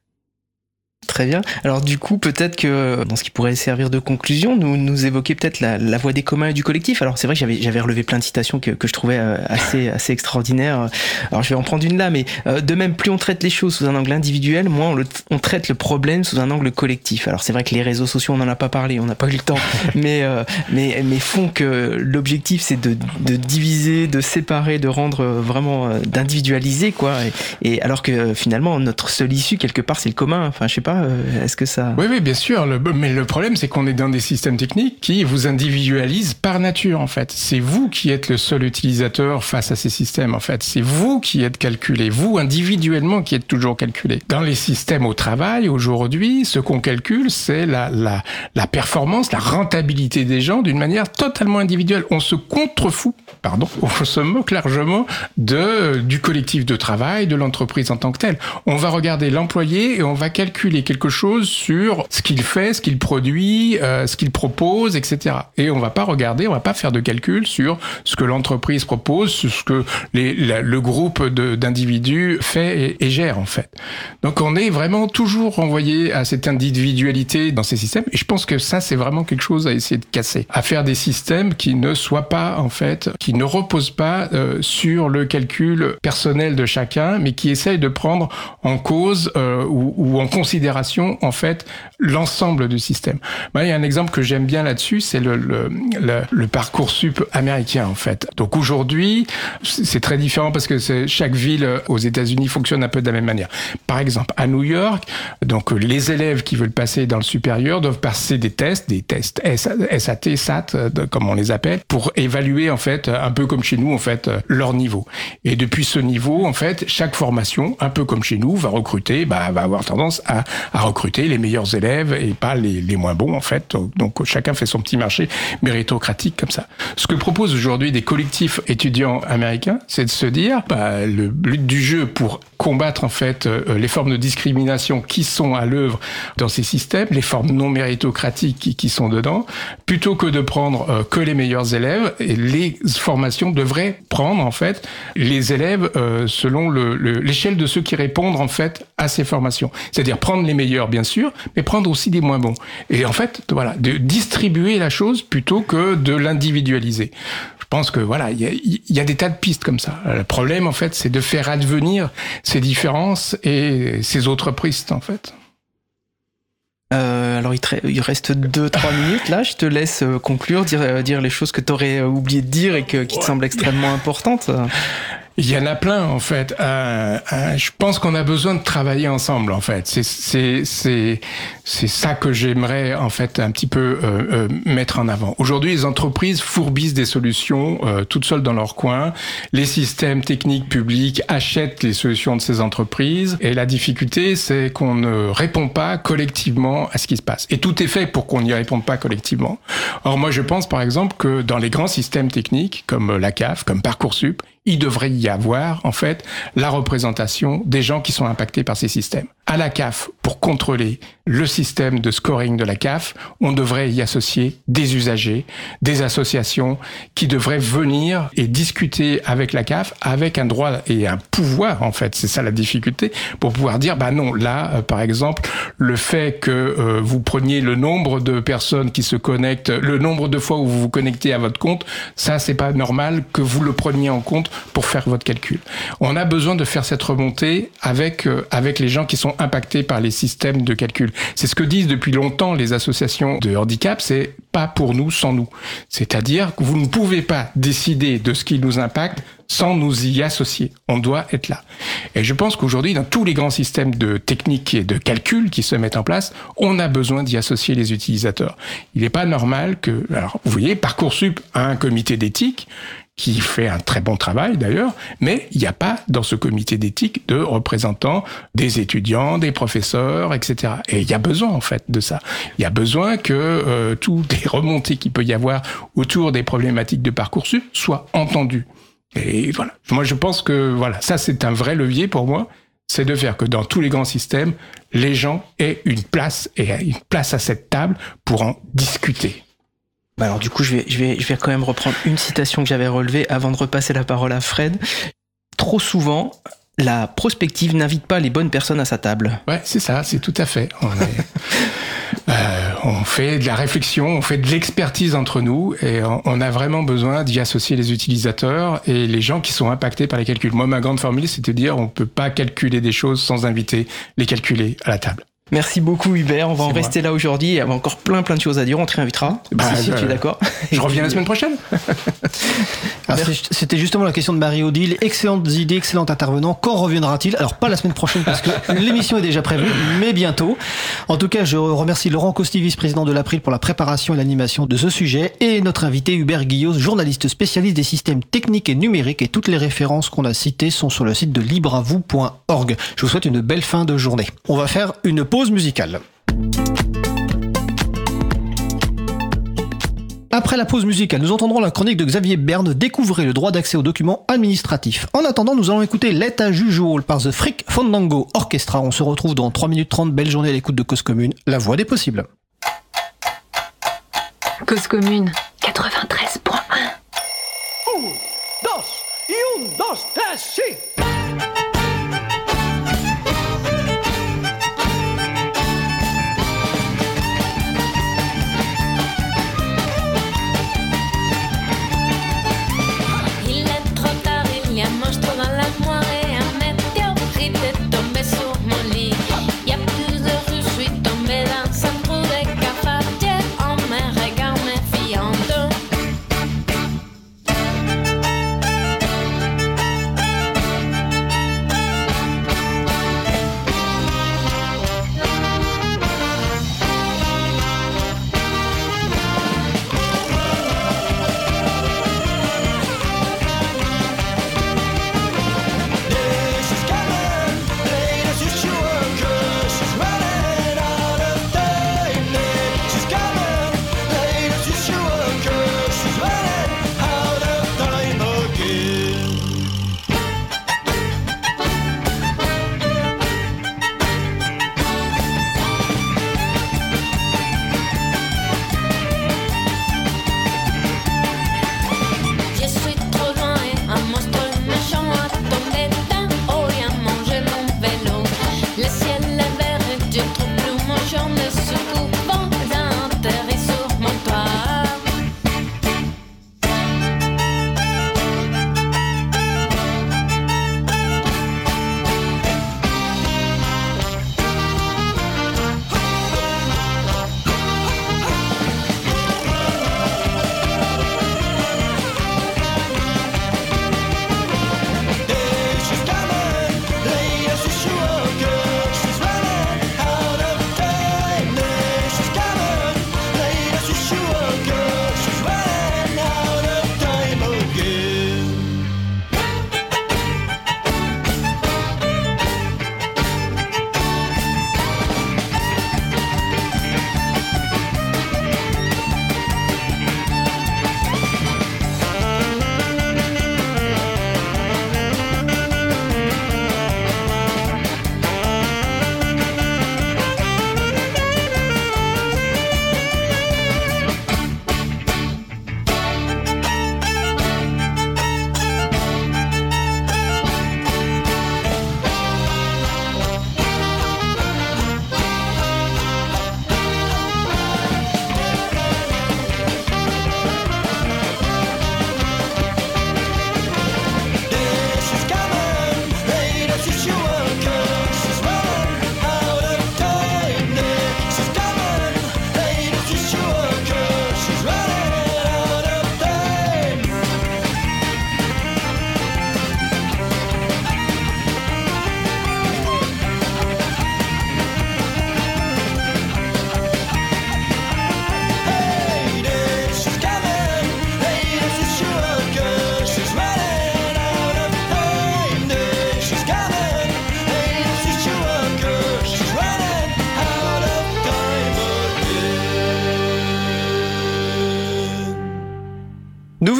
Très bien. Alors du coup, peut-être que dans ce qui pourrait servir de conclusion, nous, nous évoquer peut-être la, la des communs et du collectif. Alors c'est vrai que j'avais, relevé plein de citations que, que je trouvais euh, assez, assez extraordinaires. Alors je vais en prendre une là, mais euh, de même, plus on traite les choses sous un angle individuel, moins on, le- on traite le problème sous un angle collectif. Alors c'est vrai que les réseaux sociaux, on n'en a pas parlé, on n'a pas eu le temps, mais, euh, mais, mais font que l'objectif c'est de, de diviser, de séparer, de rendre euh, vraiment, euh, d'individualiser quoi. Et, alors que finalement, notre seule issue quelque part, c'est le commun. Enfin, je sais pas, euh, est-ce que ça... Oui, bien sûr. Mais le problème, c'est qu'on est dans des systèmes techniques qui vous individualisent par nature, en fait. C'est vous qui êtes le seul utilisateur face à ces systèmes, en fait. C'est vous qui êtes calculé, vous individuellement qui êtes toujours calculé. Dans les systèmes au travail, aujourd'hui, ce qu'on calcule, c'est la, performance, la rentabilité des gens d'une manière totalement individuelle. On se contrefout, pardon, on se moque largement du collectif de travail, de l'entreprise en tant que telle. On va regarder l'employé et on va calculer quelque chose sur ce qu'il fait, ce qu'il produit, euh, ce qu'il propose, etc. Et on va pas regarder, on va pas faire de calcul sur ce que l'entreprise propose, sur ce que le groupe d'individus fait et, et gère en fait. Donc on est vraiment toujours renvoyé à cette individualité dans ces systèmes. Et je pense que ça c'est vraiment quelque chose à essayer de casser, à faire des systèmes qui ne soient pas en fait, qui ne reposent pas euh, sur le calcul personnel de chacun, mais qui essayent de prendre en cause euh, ou, ou en considération en fait l'ensemble du système. Moi, il y a un exemple que j'aime bien là-dessus, c'est le, parcours sup américain en fait. Donc aujourd'hui, c'est très différent parce que chaque ville euh, aux États-Unis fonctionne un peu de la même manière. Par exemple, à New York, donc euh, les élèves qui veulent passer dans le supérieur doivent passer des tests, des tests SAT, SAT, euh, comme on les appelle, pour évaluer en fait, un peu comme chez nous en fait, leur niveau. Et depuis ce niveau, en fait, chaque formation, un peu comme chez nous, va recruter, bah, va avoir tendance à, à recruter les meilleurs élèves et pas les, les moins bons en fait. Donc chacun fait son petit marché méritocratique comme ça. Ce que proposent aujourd'hui des collectifs étudiants américains, c'est de se dire bah, le but du jeu pour combattre en fait euh, les formes de discrimination qui sont à l'œuvre dans ces systèmes, les formes non méritocratiques qui, sont dedans, plutôt que de prendre euh, que les meilleurs élèves, les formations devraient prendre en fait les élèves euh, selon le- le- l'échelle de ceux qui répondent en fait à ces formations. C'est-à-dire prendre les meilleurs bien sûr, mais prendre aussi des moins bons. Et en fait, voilà, de distribuer la chose plutôt que de l'individualiser. Je pense que voilà, il y a, il y a des tas de pistes comme ça. Le problème en fait, c'est de faire advenir ces différences et ces autres pistes en fait. Euh, alors il, te re- il reste 2-3 minutes là, je te laisse euh, conclure, dire, euh, dire les choses que tu aurais oublié de dire et que, qui te semblent extrêmement importantes. Il y en a plein en fait. Euh, euh, je pense qu'on a besoin de travailler ensemble en fait. C'est c'est ça que j'aimerais en fait un petit peu euh, euh, mettre en avant. Aujourd'hui, les entreprises fourbissent des solutions euh, toutes seules dans leur coin. Les systèmes techniques publics achètent les solutions de ces entreprises et la difficulté c'est qu'on ne répond pas collectivement à ce qui se passe. Et tout est fait pour qu'on n'y réponde pas collectivement. Or moi je pense par exemple que dans les grands systèmes techniques comme la CAF, comme Parcoursup, il devrait y avoir en fait la représentation des gens qui sont impactés par ces systèmes. À la CAF, pour contrôler le système de scoring de la CAF, on devrait y associer des usagers, des associations qui devraient venir et discuter avec la CAF avec un droit et un pouvoir en fait. C'est ça la difficulté pour pouvoir dire bah non là euh, par exemple le fait que euh, vous preniez le nombre de personnes qui se connectent, le nombre de fois où vous vous connectez à votre compte, ça c'est pas normal que vous le preniez en compte pour faire votre calcul. On a besoin de faire cette remontée avec euh, avec les gens qui sont impactés par les systèmes de calcul. C'est ce que disent depuis longtemps les associations de handicap, c'est pas pour nous sans nous. C'est-à-dire que vous ne pouvez pas décider de ce qui nous impacte sans nous y associer. On doit être là. Et je pense qu'aujourd'hui, dans tous les grands systèmes de technique et de calcul qui se mettent en place, on a besoin d'y associer les utilisateurs. Il n'est pas normal que, alors, vous voyez, Parcoursup a un comité d'éthique qui fait un très bon travail d'ailleurs, mais il n'y a pas dans ce comité d'éthique de représentants des étudiants, des professeurs, etc. Et il y a besoin en fait de ça. Il y a besoin que euh, toutes les remontées qu'il peut y avoir autour des problématiques de Parcoursup soient entendues. Et voilà. Moi, je pense que voilà, ça c'est un vrai levier pour moi, c'est de faire que dans tous les grands systèmes, les gens aient une place et une place à cette table pour en discuter. Bah alors du coup, je vais, je, vais, je vais quand même reprendre une citation que j'avais relevée avant de repasser la parole à Fred. Trop souvent, la prospective n'invite pas les bonnes personnes à sa table. Ouais, c'est ça, c'est tout à fait. On, est- euh, on fait de la réflexion, on fait de l'expertise entre nous et on, on a vraiment besoin d'y associer les utilisateurs et les gens qui sont impactés par les calculs. Moi, ma grande formule, c'est de dire on peut pas calculer des choses sans inviter les calculer à la table. Merci beaucoup Hubert, on va en moi. rester là aujourd'hui. Il y a encore plein plein de choses à dire, on te réinvitera. Bah, si, si, bah, tu es d'accord Je reviens la semaine prochaine. C'était justement la question de Marie-Odile. Excellentes idées, excellent intervenant. Quand reviendra-t-il? Alors, pas la semaine prochaine parce que l'émission est déjà prévue, mais bientôt. En tout cas, je remercie Laurent Costi, vice-président de l'April, pour la préparation et l'animation de ce sujet, et notre invité Hubert Guillaume, journaliste spécialiste des systèmes techniques et numériques. Et toutes les références qu'on a citées sont sur le site de libreavou.org. Je vous souhaite une belle fin de journée. On va faire une pause musicale. Après la pause musicale, nous entendrons la chronique de Xavier Berne, Découvrez le droit d'accès aux documents administratifs. En attendant, nous allons écouter L'état Jujual par The Frick Fandango Orchestra. On se retrouve dans 3 minutes 30. Belle journée à l'écoute de Cause Commune, la voix des possibles. Cause commune 93.1 Il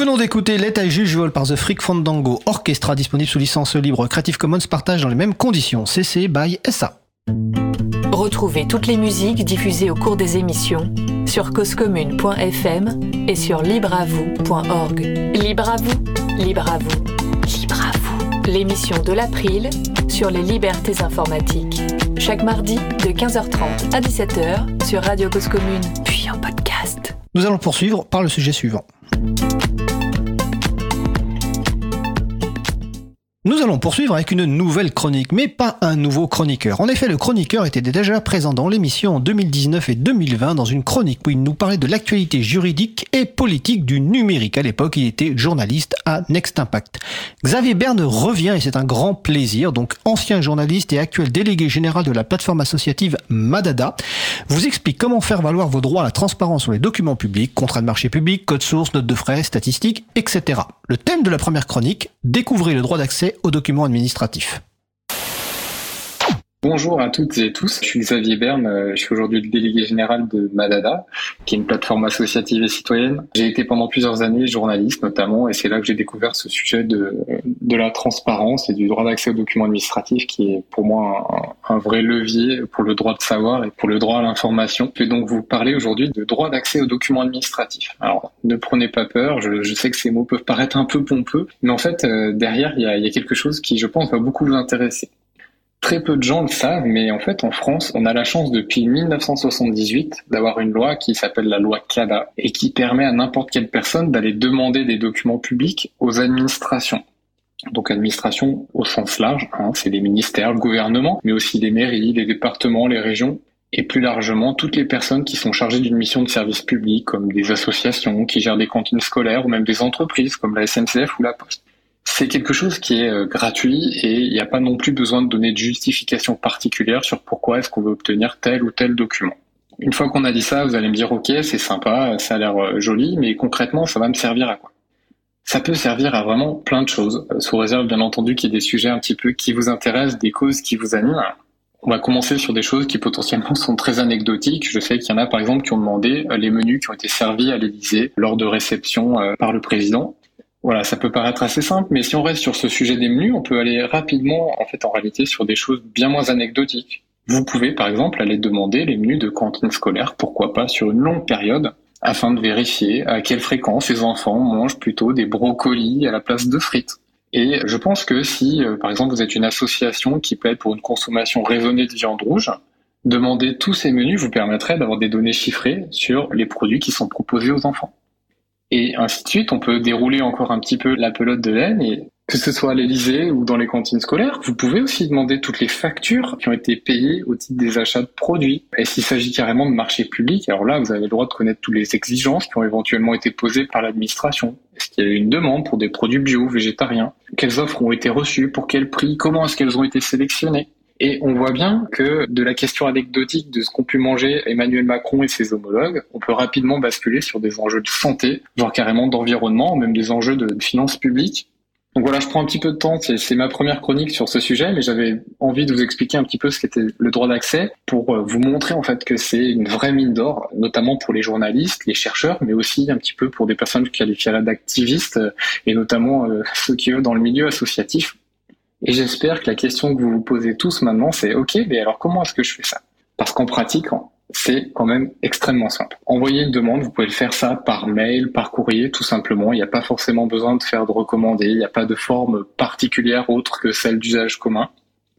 venons d'écouter Let I Juge Vol par The Freak Fandango Orchestra disponible sous licence libre Creative Commons partage dans les mêmes conditions. CC by SA. Retrouvez toutes les musiques diffusées au cours des émissions sur causecommune.fm et sur libreavoue.org. Libre à vous, libre à vous, libre à vous. L'émission de l'April sur les libertés informatiques. Chaque mardi de 15h30 à 17h sur Radio Cause Commune, puis en podcast. Nous allons poursuivre par le sujet suivant. Allons poursuivre avec une nouvelle chronique, mais pas un nouveau chroniqueur. En effet, le chroniqueur était déjà présent dans l'émission en 2019 et 2020 dans une chronique où il nous parlait de l'actualité juridique et politique du numérique. À l'époque, il était journaliste à Next Impact. Xavier Berne revient et c'est un grand plaisir. Donc, ancien journaliste et actuel délégué général de la plateforme associative Madada, vous explique comment faire valoir vos droits à la transparence sur les documents publics, contrats de marché public, code source, notes de frais, statistiques, etc. Le thème de la première chronique, découvrez le droit d'accès aux documents administratifs. Bonjour à toutes et tous, je suis Xavier Berne, euh, je suis aujourd'hui le délégué général de Madada, qui est une plateforme associative et citoyenne. J'ai été pendant plusieurs années journaliste notamment, et c'est là que j'ai découvert ce sujet de, de la transparence et du droit d'accès aux documents administratifs, qui est pour moi un, vrai levier pour le droit de savoir et pour le droit à l'information. Je vais donc vous parler aujourd'hui de droit d'accès aux documents administratifs. Alors, ne prenez pas peur, je, je sais que ces mots peuvent paraître un peu pompeux, mais en fait, euh, derrière, il y a, il y a quelque chose qui, je pense, va beaucoup vous intéresser. Très peu de gens le savent, mais en fait, en France, on a la chance depuis 1978 d'avoir une loi qui s'appelle la loi CADA et qui permet à n'importe quelle personne d'aller demander des documents publics aux administrations. Donc administration au sens large, hein, c'est les ministères, le gouvernement, mais aussi les mairies, les départements, les régions, et plus largement toutes les personnes qui sont chargées d'une mission de service public, comme des associations qui gèrent des cantines scolaires, ou même des entreprises comme la SNCF ou la Poste c'est quelque chose qui est euh, gratuit et il n'y a pas non plus besoin de donner de justification particulière sur pourquoi est-ce qu'on veut obtenir tel ou tel document. Une fois qu'on a dit ça, vous allez me dire ok, c'est sympa, ça a l'air euh, joli, mais concrètement, ça va me servir à quoi? Ça peut servir à vraiment plein de choses, euh, sous réserve bien entendu qu'il y ait des sujets un petit peu qui vous intéressent, des causes qui vous animent. On va commencer sur des choses qui potentiellement sont très anecdotiques. Je sais qu'il y en a par exemple qui ont demandé les menus qui ont été servis à l'Élysée lors de réception par le président. Voilà, ça peut paraître assez simple, mais si on reste sur ce sujet des menus, on peut aller rapidement, en fait, en réalité, sur des choses bien moins anecdotiques. Vous pouvez, par exemple, aller demander les menus de cantine scolaire, pourquoi pas sur une longue période, afin de vérifier à quelle fréquence les enfants mangent plutôt des brocolis à la place de frites. Et je pense que si, euh, par exemple, vous êtes une association qui plaide pour une consommation raisonnée de viande rouge, demander tous ces menus vous permettrait d'avoir des données chiffrées sur les produits qui sont proposés aux enfants et ainsi de suite. On peut dérouler encore un petit peu la pelote de laine et que ce soit à l'Elysée ou dans les cantines scolaires, vous pouvez aussi demander toutes les factures qui ont été payées au titre des achats de produits. Et s'il s'agit carrément de marché public, alors là, vous avez le droit de connaître toutes les exigences qui ont éventuellement été posées par l'administration. Est-ce qu'il y a eu une demande pour des produits bio, végétariens? Quelles offres ont été reçues? Pour quel prix? Comment est-ce qu'elles ont été sélectionnées? Et on voit bien que de la question anecdotique de ce qu'ont pu manger Emmanuel Macron et ses homologues, on peut rapidement basculer sur des enjeux de santé, voire carrément d'environnement, même des enjeux de finances publiques. Donc voilà, je prends un petit peu de temps, c'est ma première chronique sur ce sujet, mais j'avais envie de vous expliquer un petit peu ce qu'était le droit d'accès pour vous montrer en fait que c'est une vraie mine d'or, notamment pour les journalistes, les chercheurs, mais aussi un petit peu pour des personnes qualifiées d'activistes et notamment euh, ceux qui œuvrent dans le milieu associatif et j'espère que la question que vous vous posez tous maintenant, c'est OK, mais alors comment est-ce que je fais ça? Parce qu'en pratique, c'est quand même extrêmement simple. Envoyer une demande, vous pouvez le faire ça par mail, par courrier, tout simplement. Il n'y a pas forcément besoin de faire de recommander. Il n'y a pas de forme particulière autre que celle d'usage commun.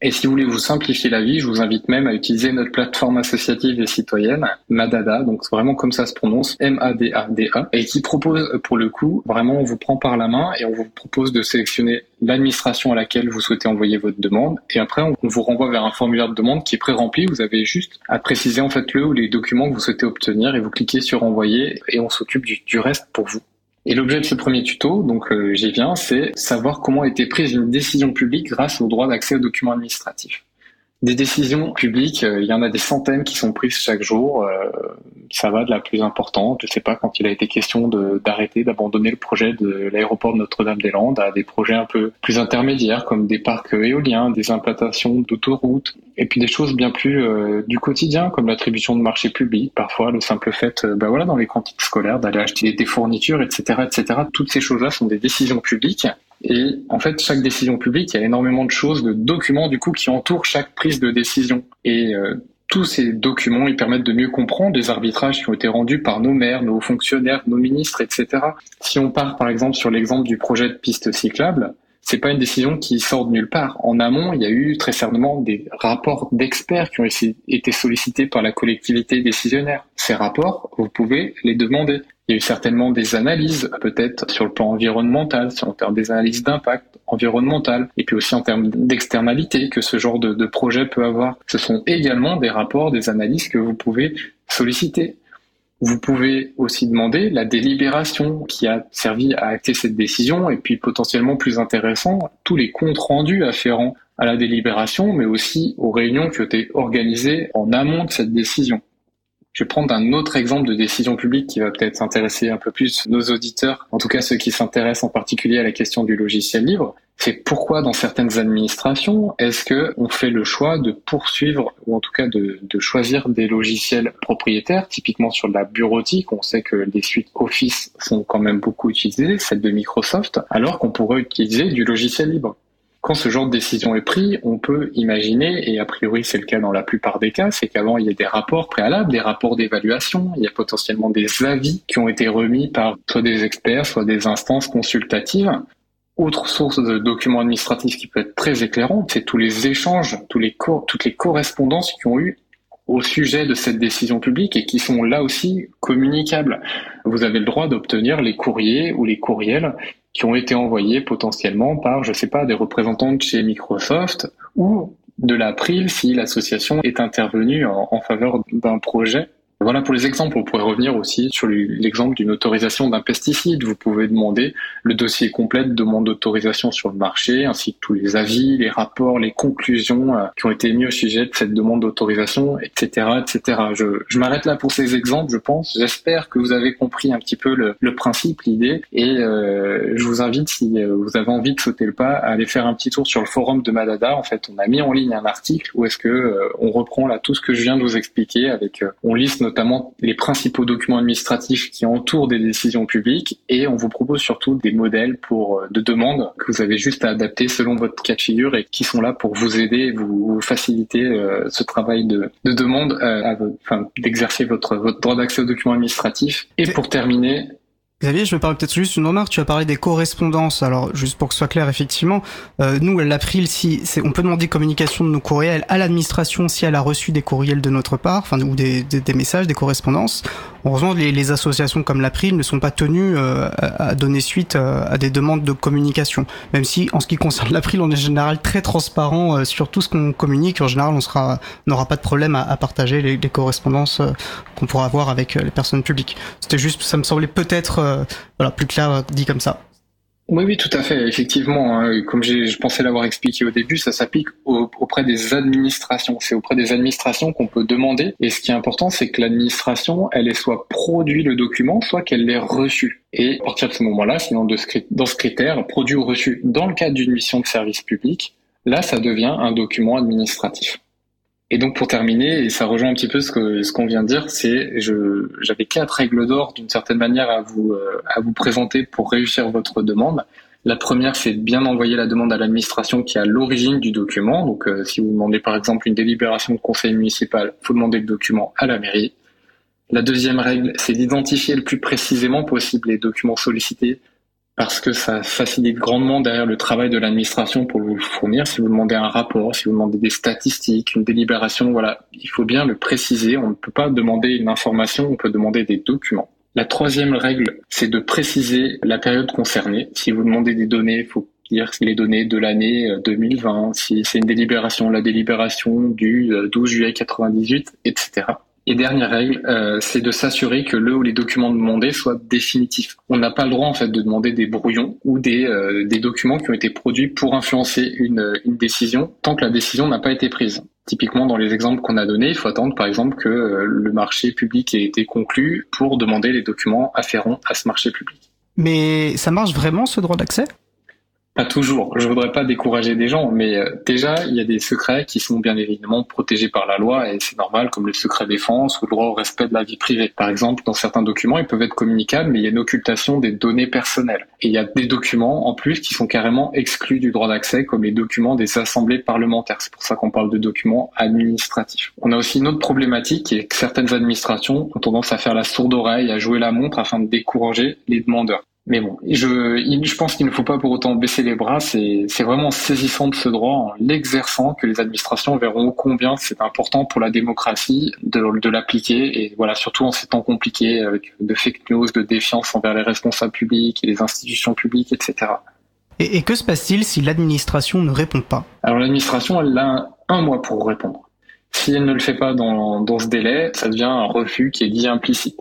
Et si vous voulez vous simplifier la vie, je vous invite même à utiliser notre plateforme associative et citoyenne, Madada, donc vraiment comme ça se prononce, M-A-D-A-D-A, et qui propose pour le coup, vraiment on vous prend par la main et on vous propose de sélectionner l'administration à laquelle vous souhaitez envoyer votre demande, et après on vous renvoie vers un formulaire de demande qui est pré-rempli, vous avez juste à préciser en fait le ou les documents que vous souhaitez obtenir et vous cliquez sur envoyer et on s'occupe du reste pour vous. Et l'objet de ce premier tuto, donc euh, j'y viens, c'est savoir comment a été prise une décision publique grâce au droit d'accès aux documents administratifs. Des décisions publiques, euh, il y en a des centaines qui sont prises chaque jour. euh, ça va de la plus importante, je sais pas, quand il a été question d'arrêter, d'abandonner le projet de l'aéroport de Notre-Dame-des-Landes à des projets un peu plus intermédiaires comme des parcs éoliens, des implantations d'autoroutes, et puis des choses bien plus euh, du quotidien comme l'attribution de marchés publics, parfois le simple fait, ben voilà, dans les cantines scolaires, d'aller acheter des fournitures, etc., etc. Toutes ces choses-là sont des décisions publiques. Et en fait, chaque décision publique, il y a énormément de choses, de documents du coup qui entourent chaque prise de décision. Et euh, tous ces documents, ils permettent de mieux comprendre les arbitrages qui ont été rendus par nos maires, nos fonctionnaires, nos ministres, etc. Si on part par exemple sur l'exemple du projet de piste cyclable, c'est pas une décision qui sort de nulle part. En amont, il y a eu très certainement des rapports d'experts qui ont été sollicités par la collectivité décisionnaire. Ces rapports, vous pouvez les demander. Il y a eu certainement des analyses, peut-être sur le plan environnemental, sur en termes des analyses d'impact environnemental, et puis aussi en termes d'externalité que ce genre de projet peut avoir. Ce sont également des rapports, des analyses que vous pouvez solliciter. Vous pouvez aussi demander la délibération qui a servi à acter cette décision et puis potentiellement plus intéressant, tous les comptes rendus afférents à la délibération, mais aussi aux réunions qui ont été organisées en amont de cette décision. Je vais prendre un autre exemple de décision publique qui va peut-être intéresser un peu plus nos auditeurs, en tout cas ceux qui s'intéressent en particulier à la question du logiciel libre. C'est pourquoi dans certaines administrations, est-ce que on fait le choix de poursuivre ou en tout cas de, choisir des logiciels propriétaires, typiquement sur la bureautique. On sait que les suites Office sont quand même beaucoup utilisées, celles de Microsoft, alors qu'on pourrait utiliser du logiciel libre. Quand ce genre de décision est pris, on peut imaginer, et a priori c'est le cas dans la plupart des cas, c'est qu'avant il y a des rapports préalables, des rapports d'évaluation, il y a potentiellement des avis qui ont été remis par soit des experts, soit des instances consultatives. Autre source de documents administratifs qui peut être très éclairante, c'est tous les échanges, toutes les correspondances qui ont eu au sujet de cette décision publique et qui sont là aussi communicables. Vous avez le droit d'obtenir les courriers ou les courriels qui ont été envoyés potentiellement par, je sais pas, des représentants de chez Microsoft ou de l'April si l'association est intervenue en, en faveur d'un projet. Voilà pour les exemples. On pourrait revenir aussi sur l'exemple d'une autorisation d'un pesticide. Vous pouvez demander le dossier complet de demande d'autorisation sur le marché, ainsi que tous les avis, les rapports, les conclusions euh, qui ont été mis au sujet de cette demande d'autorisation, etc., etc. Je, m'arrête là pour ces exemples, je pense. J'espère que vous avez compris un petit peu le, principe, l'idée, et euh, je vous invite, si euh, vous avez envie de sauter le pas, à aller faire un petit tour sur le forum de Madada. En fait, on a mis en ligne un article où est-ce que on reprend là tout ce que je viens de vous expliquer, avec on liste notamment les principaux documents administratifs qui entourent des décisions publiques, et on vous propose surtout des modèles pour euh, de demandes que vous avez juste à adapter selon votre cas de figure et qui sont là pour vous aider, et vous, vous faciliter euh, ce travail de, de demande, euh, enfin, d'exercer votre, votre droit d'accès aux documents administratifs. Et pour terminer, Xavier, je me permets peut-être juste une remarque. Tu as parlé des correspondances. Alors, juste pour que ce soit clair, effectivement, euh, nous, l'April, si on peut demander communication de nos courriels à l'administration si elle a reçu des courriels de notre part, enfin, ou des, des, des messages, des correspondances. Heureusement, les, les associations comme l'April ne sont pas tenues euh, à, à donner suite euh, à des demandes de communication. Même si, en ce qui concerne l'April, on est en général très transparent euh, sur tout ce qu'on communique. En général, on sera, n'aura pas de problème à, à partager les, les correspondances euh, qu'on pourra avoir avec euh, les personnes publiques. C'était juste, ça me semblait peut-être euh, voilà, plus clair euh, dit comme ça. Oui, oui, tout à fait. Effectivement, hein, comme je pensais l'avoir expliqué au début, ça s'applique au- auprès des administrations. C'est auprès des administrations qu'on peut demander. Et ce qui est important, c'est que l'administration, elle ait soit produit le document, soit qu'elle l'ait reçu. Et à partir de ce moment-là, sinon dans ce critère, produit ou reçu dans le cadre d'une mission de service public, là, ça devient un document administratif. Et donc pour terminer, et ça rejoint un petit peu ce que ce qu'on vient de dire, c'est je j'avais quatre règles d'or d'une certaine manière à vous euh, à vous présenter pour réussir votre demande. La première, c'est bien envoyer la demande à l'administration qui est à l'origine du document. Donc euh, si vous demandez par exemple une délibération de conseil municipal, faut demander le document à la mairie. La deuxième règle, c'est d'identifier le plus précisément possible les documents sollicités parce que ça facilite grandement derrière le travail de l'administration pour vous fournir. Si vous demandez un rapport, si vous demandez des statistiques, une délibération, voilà, il faut bien le préciser. On ne peut pas demander une information, on peut demander des documents. La troisième règle, c'est de préciser la période concernée. Si vous demandez des données, il faut dire les données de l'année euh, 2020, si c'est une délibération, la délibération du euh, 12 juillet 98, etc. Et dernière règle, euh, c'est de s'assurer que le ou les documents demandés soient définitifs. On n'a pas le droit en fait de demander des brouillons ou des, euh, des documents qui ont été produits pour influencer une, une décision tant que la décision n'a pas été prise. Typiquement, dans les exemples qu'on a donnés, il faut attendre par exemple que euh, le marché public ait été conclu pour demander les documents afférents à ce marché public. Mais ça marche vraiment ce droit d'accès? Pas toujours. Je voudrais pas décourager des gens, mais euh, déjà, il y a des secrets qui sont bien évidemment protégés par la loi et c'est normal, comme le secret défense ou le droit au respect de la vie privée. Par exemple, dans certains documents, ils peuvent être communicables, mais il y a une occultation des données personnelles. Et il y a des documents, en plus, qui sont carrément exclus du droit d'accès, comme les documents des assemblées parlementaires. C'est pour ça qu'on parle de documents administratifs. On a aussi une autre problématique qui que certaines administrations ont tendance à faire la sourde oreille, à jouer la montre afin de décourager les demandeurs. Mais bon, je, je pense qu'il ne faut pas pour autant baisser les bras. C'est vraiment en saisissant de ce droit, en l'exerçant, que les administrations verront combien c'est important pour la démocratie de, de l'appliquer. Et voilà, surtout en ces temps compliqués, avec de fake news, de défiance envers les responsables publics et les institutions publiques, etc. et, et que se passe-t-il si l'administration ne répond pas? Alors l'administration, elle a un, un mois pour répondre. Si elle ne le fait pas dans, dans ce délai, ça devient un refus qui est dit implicite.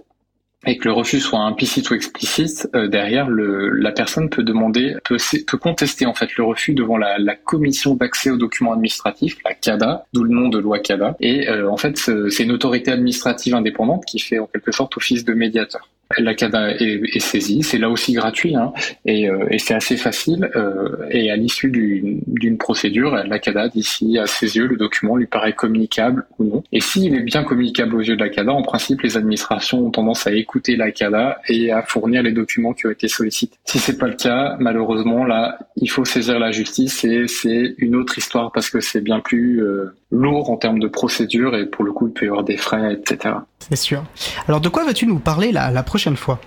Et que le refus soit implicite ou explicite, euh, derrière, le, la personne peut demander, peut, peut contester en fait le refus devant la, commission d'accès aux documents administratifs, la CADA, d'où le nom de loi CADA. Et euh, en fait, ce- c'est une autorité administrative indépendante qui fait en quelque sorte office de médiateur. La CADA est, est saisie, c'est là aussi gratuit, hein, et, euh, et c'est assez facile. euh, et à l'issue d'une d'une procédure, la CADA dit si à ses yeux le document lui paraît communicable ou non. Et s'il est bien communicable aux yeux de la CADA, en principe, les administrations ont tendance à écouter la CADA et à fournir les documents qui ont été sollicités. Si c'est pas le cas, malheureusement, là, il faut saisir la justice et c'est une autre histoire parce que c'est bien plus euh, lourd en termes de procédure et pour le coup, il peut y avoir des frais, etc. C'est sûr. Alors de quoi vas-tu nous parler la, prochaine fois?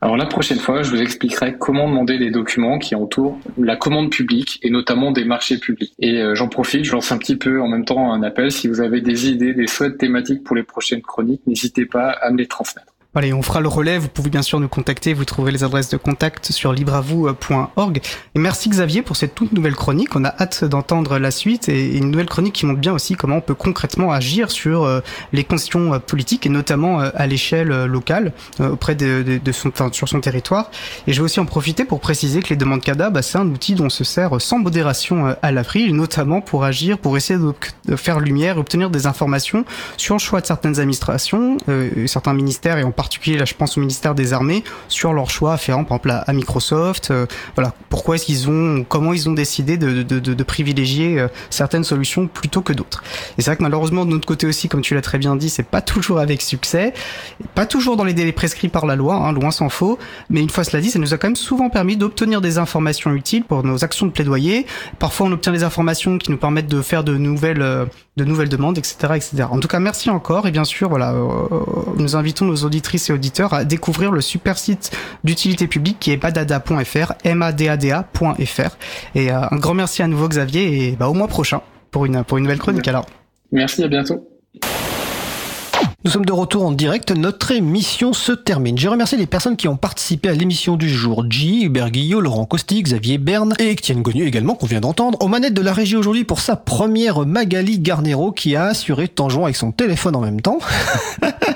Alors la prochaine fois, je vous expliquerai comment demander les documents qui entourent la commande publique et notamment des marchés publics. Et euh, j'en profite, je lance un petit peu en même temps un appel. Si vous avez des idées, des souhaits thématiques pour les prochaines chroniques, n'hésitez pas à me les transmettre. Allez, on fera le relais. Vous pouvez bien sûr nous contacter. Vous trouverez les adresses de contact sur libreavou.org. Et merci Xavier pour cette toute nouvelle chronique. On a hâte d'entendre la suite et une nouvelle chronique qui montre bien aussi comment on peut concrètement agir sur euh, les questions euh, politiques et notamment euh, à l'échelle locale auprès de, son, enfin, sur son territoire. Et je vais aussi en profiter pour préciser que les demandes CADA, bah, c'est un outil dont on se sert sans modération à l'April, notamment pour agir, pour essayer de, faire lumière obtenir des informations sur le choix de certaines administrations, euh, certains ministères et en là je pense au ministère des Armées sur leur choix afférent par exemple à, Microsoft. euh, voilà pourquoi est-ce qu'ils ont, comment ils ont décidé de, de, privilégier euh, certaines solutions plutôt que d'autres? Et c'est vrai que malheureusement de notre côté aussi, comme tu l'as très bien dit, c'est pas toujours avec succès, pas toujours dans les délais prescrits par la loi, hein, loin s'en faut. Mais une fois cela dit, ça nous a quand même souvent permis d'obtenir des informations utiles pour nos actions de plaidoyer. Parfois, on obtient des informations qui nous permettent de faire de nouvelles, euh, de nouvelles demandes, etc., etc. En tout cas, merci encore. Et bien sûr, voilà, nous invitons nos auditrices et auditeurs à découvrir le super site d'utilité publique qui est badada.fr, madada.fr. Et euh, un grand merci à nouveau Xavier et bah, au mois prochain pour une, pour une nouvelle chronique alors. Merci, à bientôt. Nous sommes de retour en direct, notre émission se termine. Je remercie les personnes qui ont participé à l'émission du jour. J, Hubert Guillot, Laurent Costi, Xavier Berne et Étienne Gognu également qu'on vient d'entendre. Aux manettes de la régie aujourd'hui pour sa première Magali Garnero qui a assuré en jouant avec son téléphone en même temps.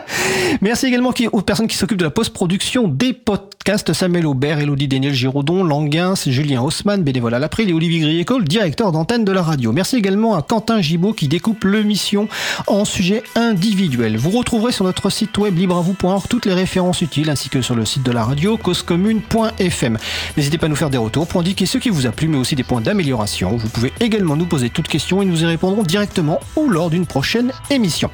Merci également aux personnes qui s'occupent de la post-production des podcasts. Samuel Aubert, Elodie Daniel Giraudon, Languin, Julien Haussmann, bénévole à l'April et Olivier Griécole, directeur d'antenne de la radio. Merci également à Quentin Gibaud qui découpe l'émission en sujets individuels. Vous retrouverez sur notre site web libreavou.org toutes les références utiles ainsi que sur le site de la radio causecommune.fm. N'hésitez pas à nous faire des retours pour indiquer ce qui vous a plu mais aussi des points d'amélioration. Vous pouvez également nous poser toutes questions et nous y répondrons directement ou lors d'une prochaine émission.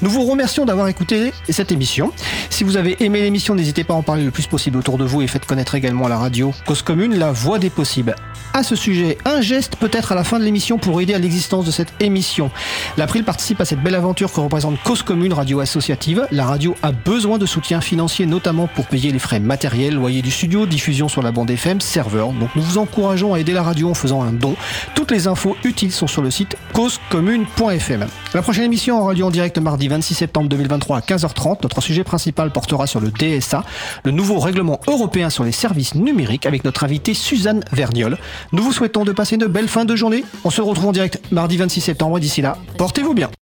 Nous vous remercions d'avoir écouté cette émission. Si vous avez aimé l'émission, n'hésitez pas à en parler le plus possible autour de vous et faites connaître également à la radio Cause Commune la voix des possibles. À ce sujet, un geste peut-être à la fin de l'émission pour aider à l'existence de cette émission. L'April participe à cette belle aventure que représente Cause Commune Radio Associative. La radio a besoin de soutien financier, notamment pour payer les frais matériels, loyer du studio, diffusion sur la bande FM, serveur. Donc nous vous encourageons à aider la radio en faisant un don. Toutes les infos utiles sont sur le site causecommune.fm. La prochaine émission en radio en direct mardi 26 septembre 2023 à 15h30. Notre sujet principal portera sur le DSA, le nouveau règlement européen sur les services numériques avec notre invitée Suzanne Verniol. Nous vous souhaitons de passer une belle fin de journée. On se retrouve en direct mardi 26 septembre. D'ici là, portez-vous bien.